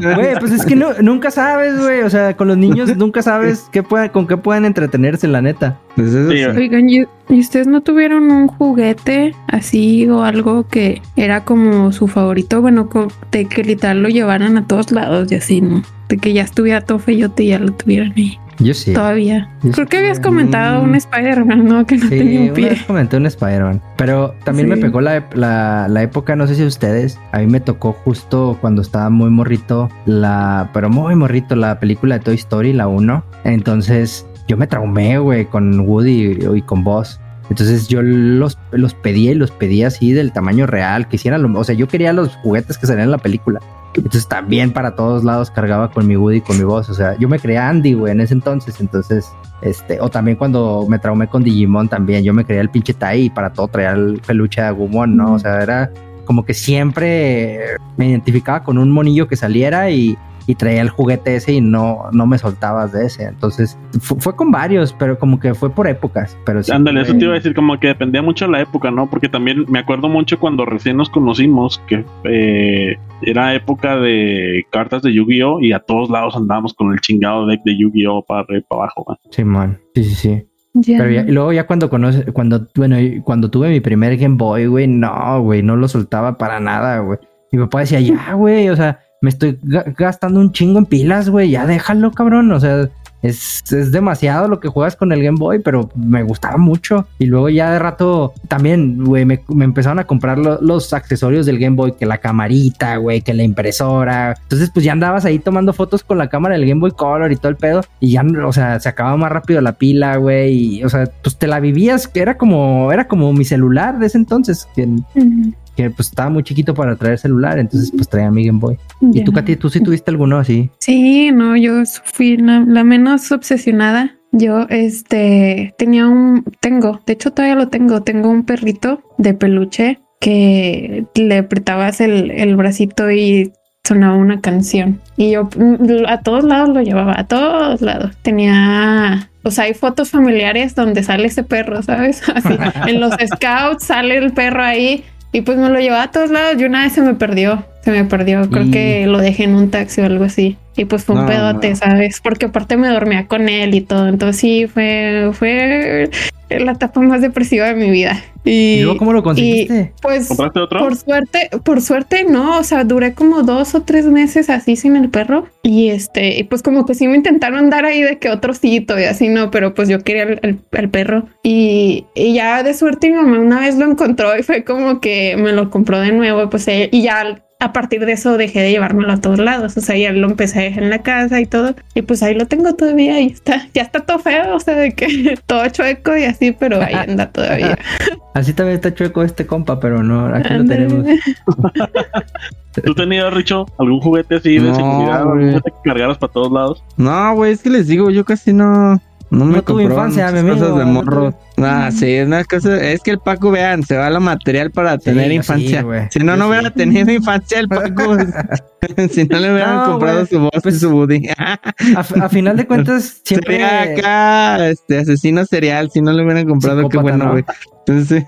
Güey, pues es que no, nunca sabes, güey. O sea, con los niños nunca sabes qué pueden, con qué pueden entretenerse, la neta. Pues eso Sí, sí. güey. Oigan, ¿y y ustedes no tuvieron un juguete así o algo que era como su favorito? Bueno, de que literal lo llevaran a todos lados y así, ¿no? De que ya estuviera todo feyote y ya lo tuvieran ahí. Yo sí. Todavía. Yo Creo sí que habías comentado un Mm. Spider-Man, ¿no? Que no Sí, tenía un una pie. vez comenté un Spider-Man. Pero también me Sí. pegó la, la, la época, no sé si ustedes, a mí me tocó justo cuando estaba muy morrito, la, pero muy morrito, la película de Toy Story, la 1. Entonces yo me traumé, güey, con Woody y, y con Buzz. Entonces yo los, los pedía y los pedía así del tamaño real, que hicieran lo, o sea, yo quería los juguetes que salían en la película. Entonces también para todos lados cargaba con mi Woody con mi voz. O sea, yo me creía Andy, güey, en ese entonces. Entonces, este, o también cuando me traumé con Digimon también, yo me creía el pinche Tai y para todo traía el peluche de Agumon, ¿no? O sea, era como que siempre me identificaba con un monillo que saliera y, y traía el juguete ese y no, no me soltabas de ese. Entonces, fu- fue, con varios, pero como que fue por épocas. Pero sí, Ándale, eso te iba a decir, como que dependía mucho de la época, ¿no? Porque también me acuerdo mucho cuando recién nos conocimos, que eh, era época de cartas de Yu-Gi-Oh! y a todos lados andábamos con el chingado deck de Yu-Gi-Oh! para arriba y para abajo. Simón. Sí, sí, sí. Ya. Pero ya- y luego ya cuando conoce, cuando, bueno, cuando tuve mi primer Game Boy, güey, no, güey, no lo soltaba para nada, güey. Mi papá decía, ya, güey, o sea, me estoy ga- gastando un chingo en pilas, güey, ya déjalo, cabrón. O sea, es, es demasiado lo que juegas con el Game Boy, pero me gustaba mucho. Y luego ya de rato también, güey, me, empezaron a comprar lo- los accesorios del Game Boy, que la camarita, güey, que la impresora. Entonces, pues ya andabas ahí tomando fotos con la cámara del Game Boy Color y todo el pedo. Y ya, o sea, se acababa más rápido la pila, güey. Y, o sea, pues te la vivías, que era como, era como mi celular de ese entonces. Que pues estaba muy chiquito para traer celular. Entonces, pues traía mi Game Boy. ¿Y Ya. tú, Katy, tú sí tuviste alguno así? Sí, no, yo fui la, la menos obsesionada. Yo, este, tenía un, tengo, de hecho todavía lo tengo, tengo un perrito de peluche que le apretabas el, el bracito y sonaba una canción. Y yo mm, a todos lados lo llevaba, a todos lados. Tenía, o sea, hay fotos familiares donde sale ese perro, ¿sabes? Así, en los scouts sale el perro ahí. Y pues me lo llevaba a todos lados y una vez se me perdió, se me perdió, creo Y- que lo dejé en un taxi o algo así. Y pues fue un No, pedote, no. ¿sabes? Porque aparte me dormía con él y todo. Entonces sí, fue, fue la etapa más depresiva de mi vida. Y, ¿Y luego cómo lo conseguiste? pues ¿Compraste otro? por suerte, por suerte no, o sea, duré como dos o tres meses así sin el perro y este, y pues como que sí me intentaron dar ahí de que otro sitio y así no, pero pues yo quería el, el- el perro y, y ya de suerte mi mamá una vez lo encontró y fue como que me lo compró de nuevo, pues eh, y ya a partir de eso dejé de llevármelo a todos lados, o sea, ya lo empecé a dejar en la casa y todo y pues ahí lo tengo todavía y está, ya está todo feo, o sea, de que todo chueco y así, pero ahí anda todavía. Así también está chueco este compa, pero no, aquí lo tenemos. ¿Tú tenías, Richo, algún juguete así de No, seguridad? ¿Algún güey. juguete que cargaras para todos lados? No, güey, es que les digo, yo casi no. No me No tuve infancia, mi amigo, cosas de no morro. Ah, sí, es una cosa, es que el Paco, vean, se va a lo material para tener infancia. sí, si no, Yo no sí. hubiera tenido infancia el Paco. si no le hubieran No, comprado su voz pues, y su Woody. A, a final de cuentas, siempre. Sería acá, este, asesino serial, si no le hubieran comprado, qué bueno, ¿no? güey. Entonces,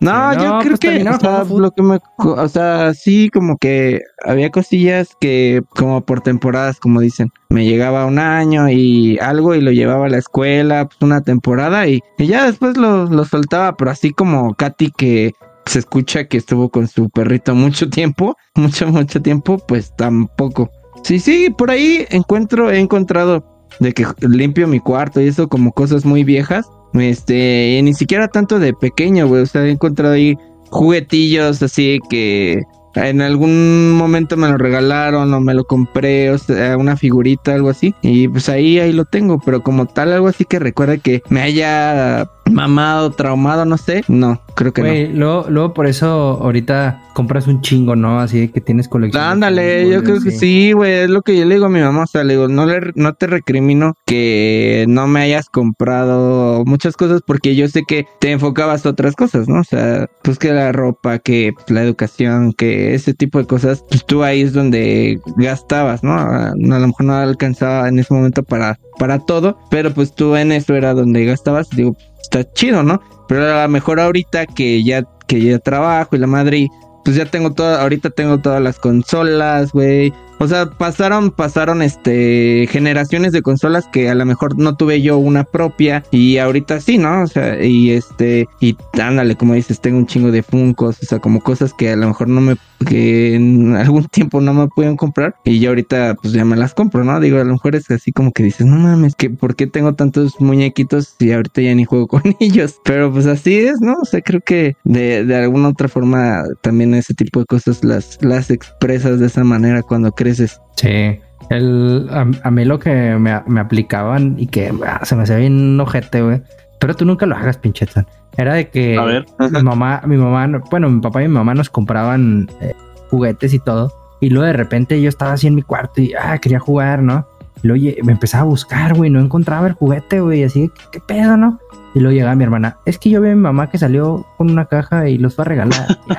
no, yo creo pues que, o sea, lo que me, o sea, sí, como que había cosillas que, como por temporadas, como dicen, me llegaba un año y algo y lo llevaba a la escuela, pues una temporada y, y ya después lo, lo soltaba, pero así como Katy que se escucha que estuvo con su perrito mucho tiempo, mucho, mucho tiempo, pues tampoco. Sí, sí, por ahí encuentro, he encontrado de que limpio mi cuarto y eso como cosas muy viejas. Este, ni siquiera tanto de pequeño, güey. O sea, he encontrado ahí juguetillos así que en algún momento me lo regalaron o me lo compré, o sea, una figurita, algo así. Y pues ahí, ahí lo tengo, pero como tal, algo así que recuerde que me haya mamado, traumado, no sé. No, creo que no. Güey, luego, luego por eso ahorita compras un chingo, ¿no? Así que tienes colección. Ándale, yo creo que sí, güey, es lo que yo le digo a mi mamá, o sea, le digo, no, le, no te recrimino que no me hayas comprado muchas cosas porque yo sé que te enfocabas a otras cosas, ¿no? O sea, pues que la ropa, que pues, la educación, que ese tipo de cosas, pues tú ahí es donde gastabas, ¿no? A, lo mejor no alcanzaba en ese momento para, para todo, pero pues tú en eso era donde gastabas, digo, está chido, ¿no? Pero a lo mejor ahorita que ya, que ya trabajo y la madre, pues ya tengo todo, ahorita tengo todas las consolas, güey. O sea, pasaron, pasaron este generaciones de consolas que a lo mejor no tuve yo una propia y ahorita sí, ¿no? O sea, y este, y ándale, como dices, tengo un chingo de funcos, o sea, como cosas que a lo mejor no me, que en algún tiempo no me pueden comprar y yo ahorita pues ya me las compro, ¿no? Digo, a lo mejor es así como que dices, no mames, que ¿por qué tengo tantos muñequitos y ahorita ya ni juego con ellos? Pero pues así es, ¿no? O sea, creo que de, de alguna otra forma también ese tipo de cosas las, las expresas de esa manera cuando creces. Sí. El, a, a mí lo que me, me aplicaban y que ah, se me hacía bien ojete, güey. Pero tú nunca lo hagas, pinchetan. Era de que A ver. mi mamá, mi mamá, no- bueno, mi papá y mi mamá nos compraban eh, juguetes y todo. Y luego de repente yo estaba así en mi cuarto y ah, quería jugar, ¿no? Y luego lle- me empezaba a buscar, güey, no encontraba el juguete, güey, así, ¿qué, qué pedo, no? Y luego llegaba mi hermana, es que yo vi a mi mamá que salió con una caja y los fue a regalar.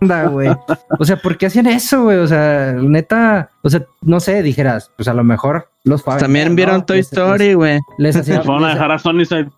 Anda, güey. O sea, ¿por qué hacían eso, güey? O sea, neta, o sea, no sé, dijeras, pues a lo mejor los fue a También vender, vieron ¿no? Toy Les- Story, güey. Les, les hacía, Se fueron a dejar a Sony Side.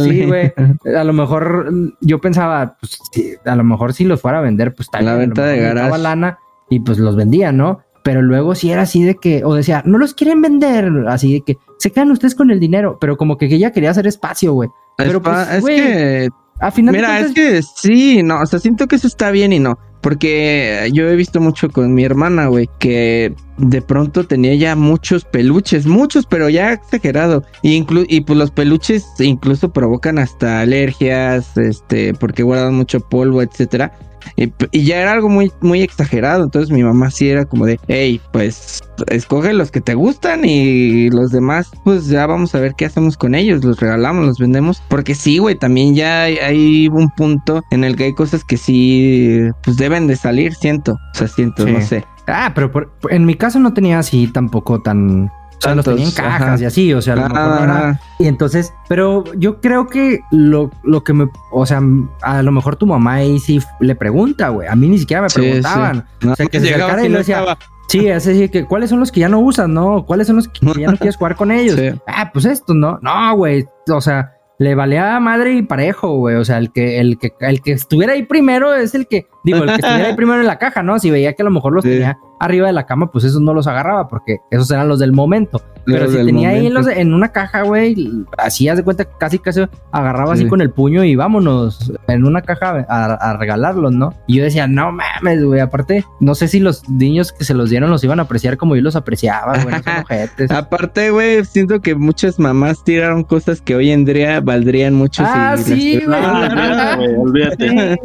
Sí, güey. A lo mejor yo pensaba, pues, sí, a lo mejor si los fuera a vender, pues tal La lo venta de garage. lana y pues los vendía, ¿no? Pero luego sí era así de que, o decía, no los quieren vender, así de que se quedan ustedes con el dinero, pero como que ella quería hacer espacio, güey. Pero, es, pues, es que A final Mira, de es cuentas, que sí, no, o sea, siento que eso está bien y no. Porque yo he visto mucho con mi hermana, güey, que de pronto tenía ya muchos peluches, muchos, pero ya exagerado. Y, inclu- y pues los peluches incluso provocan hasta alergias, este, porque guardan mucho polvo, etcétera. Y, ya era algo muy, muy exagerado. Entonces mi mamá sí era como de, hey, pues escoge los que te gustan y los demás, pues ya vamos a ver qué hacemos con ellos. Los regalamos, los vendemos. Porque sí, güey, también ya hay, hay un punto en el que hay cosas que sí, pues deben de salir, siento. O sea, siento, Sí. no sé. Ah, pero por- en mi caso no tenía así tampoco tan. O sea, los tenía en cajas ajá. y así, o sea, a lo mejor no era- Ah, Y entonces, pero yo creo que lo, lo que me, o sea, a lo mejor tu mamá ahí sí le pregunta, güey. A mí ni siquiera me Sí, preguntaban. no, O sea, que se acercara y y le decía, estaba. Sí, es decir, que cuáles son los que ya no usas, ¿no? ¿Cuáles son los que ya no quieres jugar con ellos? Sí. Ah, pues estos, ¿no? No, güey. O sea, le valía madre y parejo, güey. O sea, el que, el que, el que estuviera ahí primero es el que, digo, el que estuviera ahí primero en la caja, ¿no? Si veía que a lo mejor los Sí. tenía arriba de la cama, pues esos no los agarraba, porque esos eran los del momento. Pero Los si tenía ahí en, momento. los- en una caja, güey, así haz de cuenta, que casi casi agarraba así Sí. con el puño y vámonos en una caja a, a regalarlos, ¿no? Y yo decía, no mames, güey, aparte, no sé si los niños que se los dieron los iban a apreciar como yo los apreciaba, güey, no. Aparte, güey, siento que muchas mamás tiraron cosas que hoy en día valdrían mucho. Ah, si sí, güey. Ah, olvídate, güey, olvídate.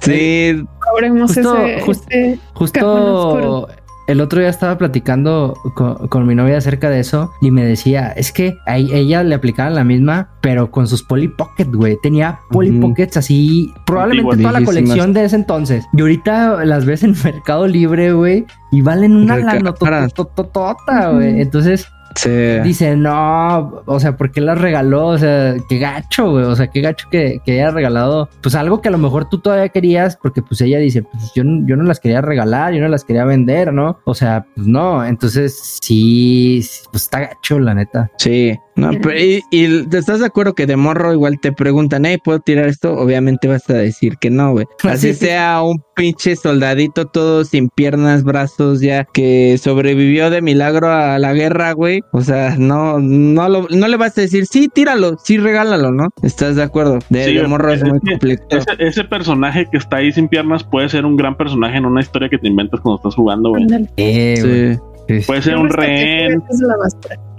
Sí, Cobremos Justo- ese, justo- ese- Justo El otro día estaba platicando con, con mi novia acerca de eso y me decía, es que a e- ella le aplicaban la misma, pero con sus Polly Pocket, güey. Tenía Polly. Pockets así, probablemente toda la colección de ese entonces. Y ahorita las ves en Mercado Libre, güey, y valen una totototota, güey. Entonces sí. dice, no, o sea, ¿por qué las regaló? O sea, qué gacho, güey. O sea, qué gacho que, que haya regalado, pues algo que a lo mejor tú todavía querías, porque pues ella dice, pues yo, no- yo no las quería regalar, yo no las quería vender, ¿no? O sea, pues no. Entonces, sí, pues está gacho, la neta. Sí, no, pero y, y te estás de acuerdo que de morro igual te preguntan, hey, ¿puedo tirar esto? Obviamente vas a decir que no, güey. Así Sí, sí. sea un pinche soldadito todo sin piernas, brazos, ya que sobrevivió de milagro a la guerra, güey. O sea, no, no, lo, no le vas a decir, sí, tíralo, sí, regálalo, ¿no? ¿Estás de acuerdo? De, Sí, de morro es es muy complicado. Ese, ese personaje que está ahí sin piernas puede ser un gran personaje en una historia que te inventas cuando estás jugando, güey. Eh. Sí. Sí, sí. Puede ser un rehén,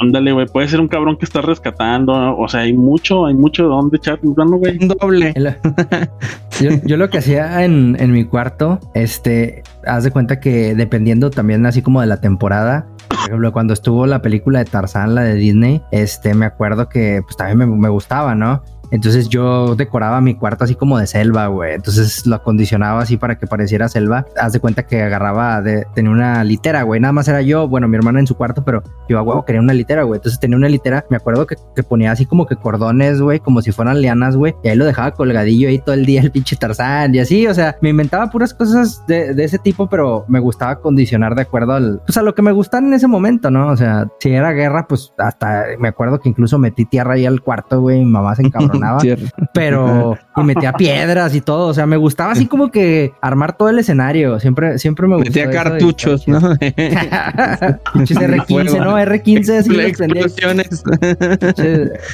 ándale, güey. Puede ser un cabrón que está rescatando. O sea, hay mucho, hay mucho de dónde echar jugando, güey. Un doble. Yo, yo lo que hacía en, en mi cuarto, este, haz de cuenta que dependiendo también así como de la temporada, por ejemplo, cuando estuvo la película de Tarzán, la de Disney, este, me acuerdo que pues también me, me gustaba, ¿no? Entonces yo decoraba mi cuarto así como de selva, güey. Entonces lo acondicionaba así para que pareciera selva. Haz de cuenta que agarraba, de, tenía una litera, güey. Nada más era yo, bueno, mi hermana en su cuarto, pero yo a huevo quería una litera, güey. Entonces tenía una litera, me acuerdo que, ponía así como que cordones, güey, como si fueran lianas, güey. Y ahí lo dejaba colgadillo ahí todo el día el pinche Tarzán y así. O sea, me inventaba puras cosas de, de ese tipo, pero me gustaba condicionar de acuerdo al, pues a lo que me gustaba en ese momento, ¿no? O sea, si era guerra, pues hasta me acuerdo que incluso metí tierra ahí al cuarto, güey. Mi mamá se encabronó Tierra. Pero, y metía piedras y todo. O sea, me gustaba así como que armar todo el escenario. Siempre, siempre me gustó. Metía cartuchos, ¿no? Pinches R15, ¿no? R15 así Explosiones.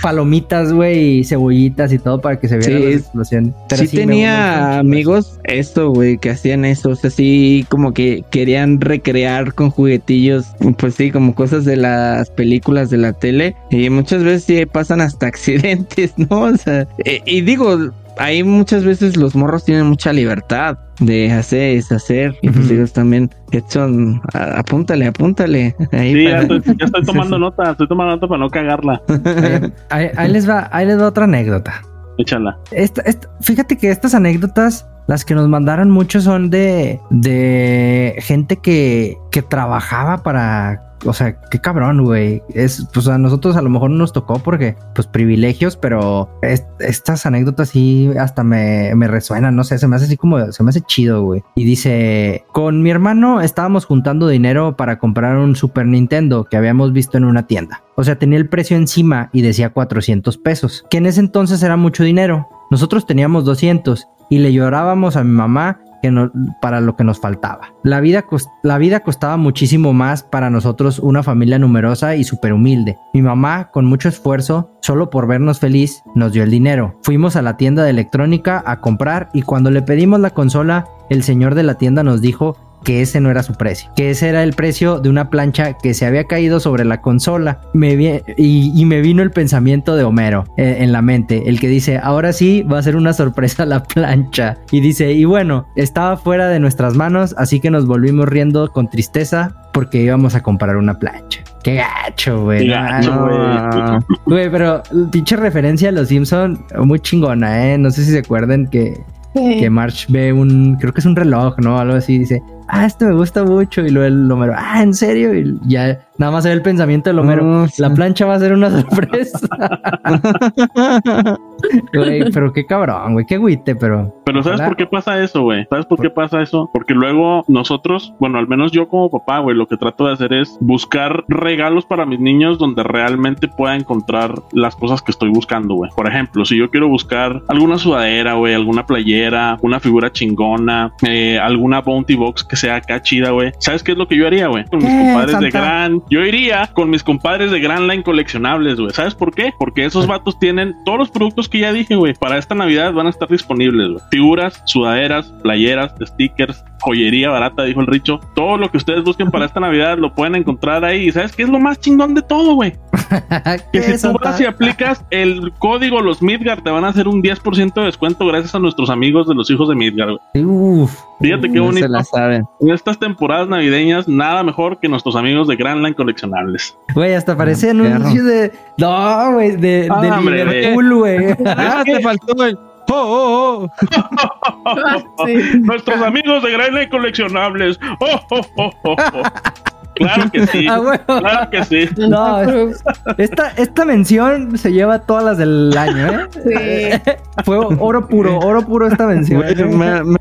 palomitas, güey, y cebollitas y todo para que se viera Sí. la explosión. Pero sí, me tenía amigos esto, güey, que hacían eso, o sea, sí, como que querían recrear con juguetillos, pues sí, como cosas de las películas de la tele, y muchas veces sí pasan hasta accidentes, ¿no? O sea, eh, y digo, ahí muchas veces los morros tienen mucha libertad de hacer, deshacer, y pues ellos también, Edson, a- apúntale, apúntale. Ahí Sí, ya para- estoy, ya estoy tomando nota, estoy tomando nota para no cagarla. Ahí, ahí les va, ahí les va otra anécdota. Échala. Esta- esta- fíjate que estas anécdotas, las que nos mandaron mucho son de, de gente que, que trabajaba para. O sea, qué cabrón, güey. Es, pues a nosotros a lo mejor no nos tocó porque, pues, privilegios, pero es- estas anécdotas sí hasta me, me resuenan, no sé, se me hace así como, se me hace chido, güey. Y dice, con mi hermano estábamos juntando dinero para comprar un Super Nintendo que habíamos visto en una tienda. O sea, tenía el precio encima y decía 400 pesos, que en ese entonces era mucho dinero. Nosotros teníamos 200 y le llorábamos a mi mamá que para lo que nos faltaba. La vida, la vida costaba muchísimo más para nosotros una familia numerosa y súper humilde. Mi mamá, con mucho esfuerzo, solo por vernos feliz, nos dio el dinero. Fuimos a la tienda de electrónica a comprar y cuando le pedimos la consola, el señor de la tienda nos dijo que ese no era su precio, que ese era el precio de una plancha que se había caído sobre la consola. Me vi- y, y me vino el pensamiento de Homero eh, en la mente, el que dice, ahora sí va a ser una sorpresa la plancha. Y dice, y bueno, estaba fuera de nuestras manos, así que nos volvimos riendo con tristeza porque íbamos a comprar una plancha. Qué gacho, güey. Qué No, güey. Güey, pero pinche referencia a los Simpson muy chingona, ¿eh? No sé si se acuerdan que Sí. que March ve un, creo que es un reloj, ¿no? Algo así, dice, ah, este me gusta mucho. Y luego el Homero, ah, ¿en serio? Y ya nada más se ve el pensamiento del Homero. Sí. La plancha va a ser una sorpresa. Güey, pero qué cabrón, güey, qué agüite, pero. Pero ¿sabes Ojalá. por qué pasa eso, güey? ¿Sabes por qué pasa eso? Porque luego nosotros, bueno, al menos yo como papá, güey, lo que trato de hacer es buscar regalos para mis niños donde realmente pueda encontrar las cosas que estoy buscando, güey. Por ejemplo, si yo quiero buscar alguna sudadera, güey, alguna playera, una figura chingona, eh, alguna bounty box que sea acá chida, güey. ¿Sabes qué es lo que yo haría, güey? Con mis compadres de. Gran... Yo iría con mis compadres de Gran Line coleccionables, güey. ¿Sabes por qué? Porque esos vatos tienen todos los productos que ya dije, güey. Para esta Navidad van a estar disponibles, güey. Figuras, sudaderas, playeras, stickers, joyería barata, dijo el Richo. Todo lo que ustedes busquen para esta Navidad lo pueden encontrar ahí. ¿Y sabes qué es lo más chingón de todo, güey? Que ¿Qué, si tú vas y aplicas el código los Midgar, te van a hacer un 10% de descuento gracias a nuestros amigos de los hijos de Midgar, güey. Uf. Fíjate qué No bonito. se la saben. En estas temporadas navideñas, nada mejor que nuestros amigos de Grand Line Coleccionables. Güey, hasta parece perro. anuncio de. No, güey, de, Ah, de hombre, Liverpool, güey. Ah, te faltó el. Oh, oh, oh. Sí. Nuestros amigos de Grand Line Coleccionables. Oh, oh, oh, oh, oh. Claro que sí. Ah, güey. Claro que sí. No, Esta, esta mención se lleva todas las del año, ¿eh? Sí. Fue oro puro, oro puro esta mención. Güey, me, me-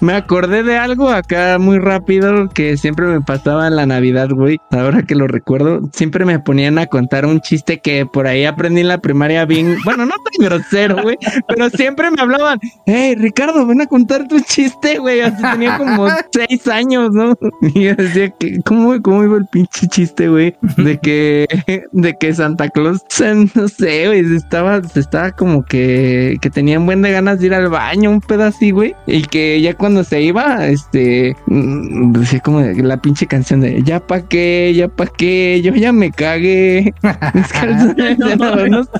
me acordé de algo acá muy rápido que siempre me pasaba en la Navidad, güey. Ahora que lo recuerdo, siempre me ponían a contar un chiste que por ahí aprendí en la primaria bien. Bueno, no tan grosero, güey, pero siempre me hablaban, hey, Ricardo, ven a contar tu chiste, güey. Así tenía como seis años, ¿no? Y yo decía que, ¿cómo, cómo iba el pinche chiste, güey? De que, de que Santa Claus, no sé, güey, estaba, estaba como que, que tenían buen de ganas de ir al baño, un pedo así, güey. Y que ya cuando se iba, este, mm, decía como la pinche canción de, ya pa' qué, ya pa' qué, yo ya me cagué. Que, no, no sé,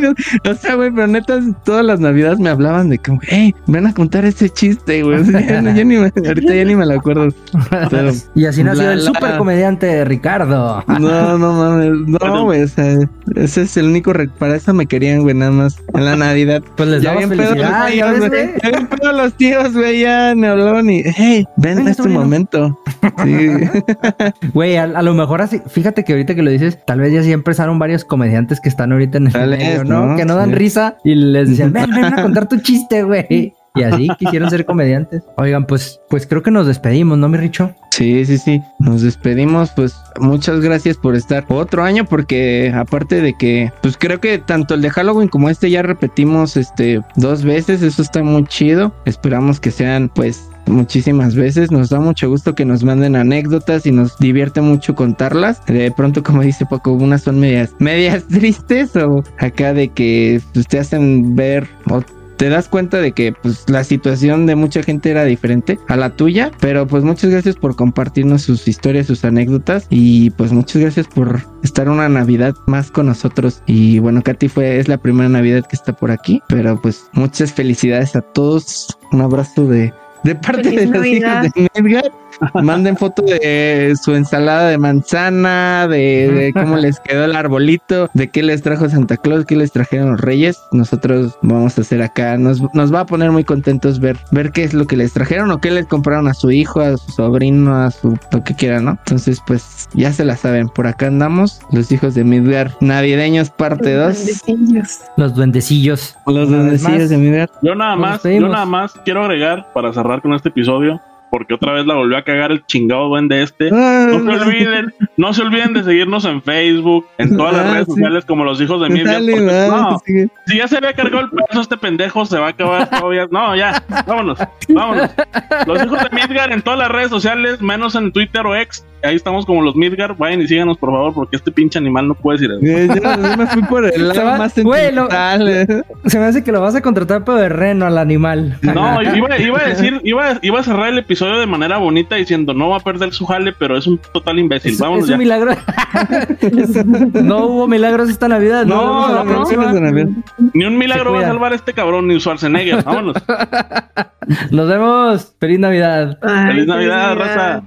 no, o sea, güey, pero neta, todas las navidades me hablaban de como, hey, ven a contar ese chiste, güey. O sea, ya no- ya ni me- ahorita ya ni me lo acuerdo. Pero, y así nació el la- super comediante Ricardo. no, no mames, no, Bueno. güey, o sea, ese es el único, re- para eso me querían, güey, nada más, en la Navidad. Pues les damos bien pedo felicidad, los ya tíos, ves, güey. güey. Ya bien pedo los tíos, güey, ya me hablaban y, hey, ven en este momento. Sí. Güey, a, a lo mejor así, fíjate que ahorita que lo dices, tal vez ya sí empezaron varios comediantes que están ahorita en el medio, ¿no? ¿no? Que no dan Sí. risa y les decían, ven, ven a contar tu chiste, güey. Y así quisieron ser comediantes. Oigan, pues, pues creo que nos despedimos, ¿no, mi Richo? Sí, sí, sí. Nos despedimos. Pues muchas gracias por estar otro año, porque aparte de que, pues creo que tanto el de Halloween como este ya repetimos este dos veces. Eso está muy chido. Esperamos que sean, pues, muchísimas veces. Nos da mucho gusto que nos manden anécdotas y nos divierte mucho contarlas. De pronto, como dice Paco, unas son medias, medias tristes o acá de que pues, te hacen ver te das cuenta de que pues la situación de mucha gente era diferente a la tuya, pero pues muchas gracias por compartirnos sus historias, sus anécdotas y pues muchas gracias por estar una Navidad más con nosotros. Y bueno, Katy fue es la primera Navidad que está por aquí, pero pues muchas felicidades a todos, un abrazo de de parte Feliz de los hijos de Edgar. Manden foto de su ensalada de manzana, de, de cómo les quedó el arbolito, de qué les trajo Santa Claus, qué les trajeron los reyes. Nosotros vamos a hacer acá. Nos, nos va a poner muy contentos ver, ver qué es lo que les trajeron o qué les compraron a su hijo, a su sobrino, a su lo que quieran, ¿no? Entonces, pues ya se la saben. Por acá andamos, los hijos de Midgar navideños, parte 2. Duendecillos. Los duendecillos. Los duendecillos de Midgar. Yo nada más, yo nada más quiero agregar para cerrar con este episodio, porque otra vez la volvió a cagar el chingado duende este. No se olviden, no se olviden de seguirnos en Facebook, en todas las Ah, redes sí. sociales como los hijos de Midgar. Dale, porque, va, no, sigue. si ya se había cargado el peso este pendejo, se va a acabar todavía. No, ya, vámonos, vámonos. Los hijos de Midgar en todas las redes sociales, menos en Twitter o X. Ahí estamos como los Midgar. Vayan y síganos, por favor, porque este pinche animal no puede decir eso. Eh, Yo, yo me fui por el Se lado va- más güey, lo- eh. Se me hace que lo vas a contratar pero de reno al animal. No, iba, iba a decir, iba, iba a cerrar el episodio de manera bonita diciendo no va a perder su jale, pero es un total imbécil. Es, Vámonos es ya. un milagro. Es- no hubo milagros esta Navidad. No, a la no, próxima. Ni un milagro va a salvar a este cabrón, ni Schwarzenegger. Vámonos. Nos vemos. Feliz Navidad. Ay, Feliz Navidad, raza.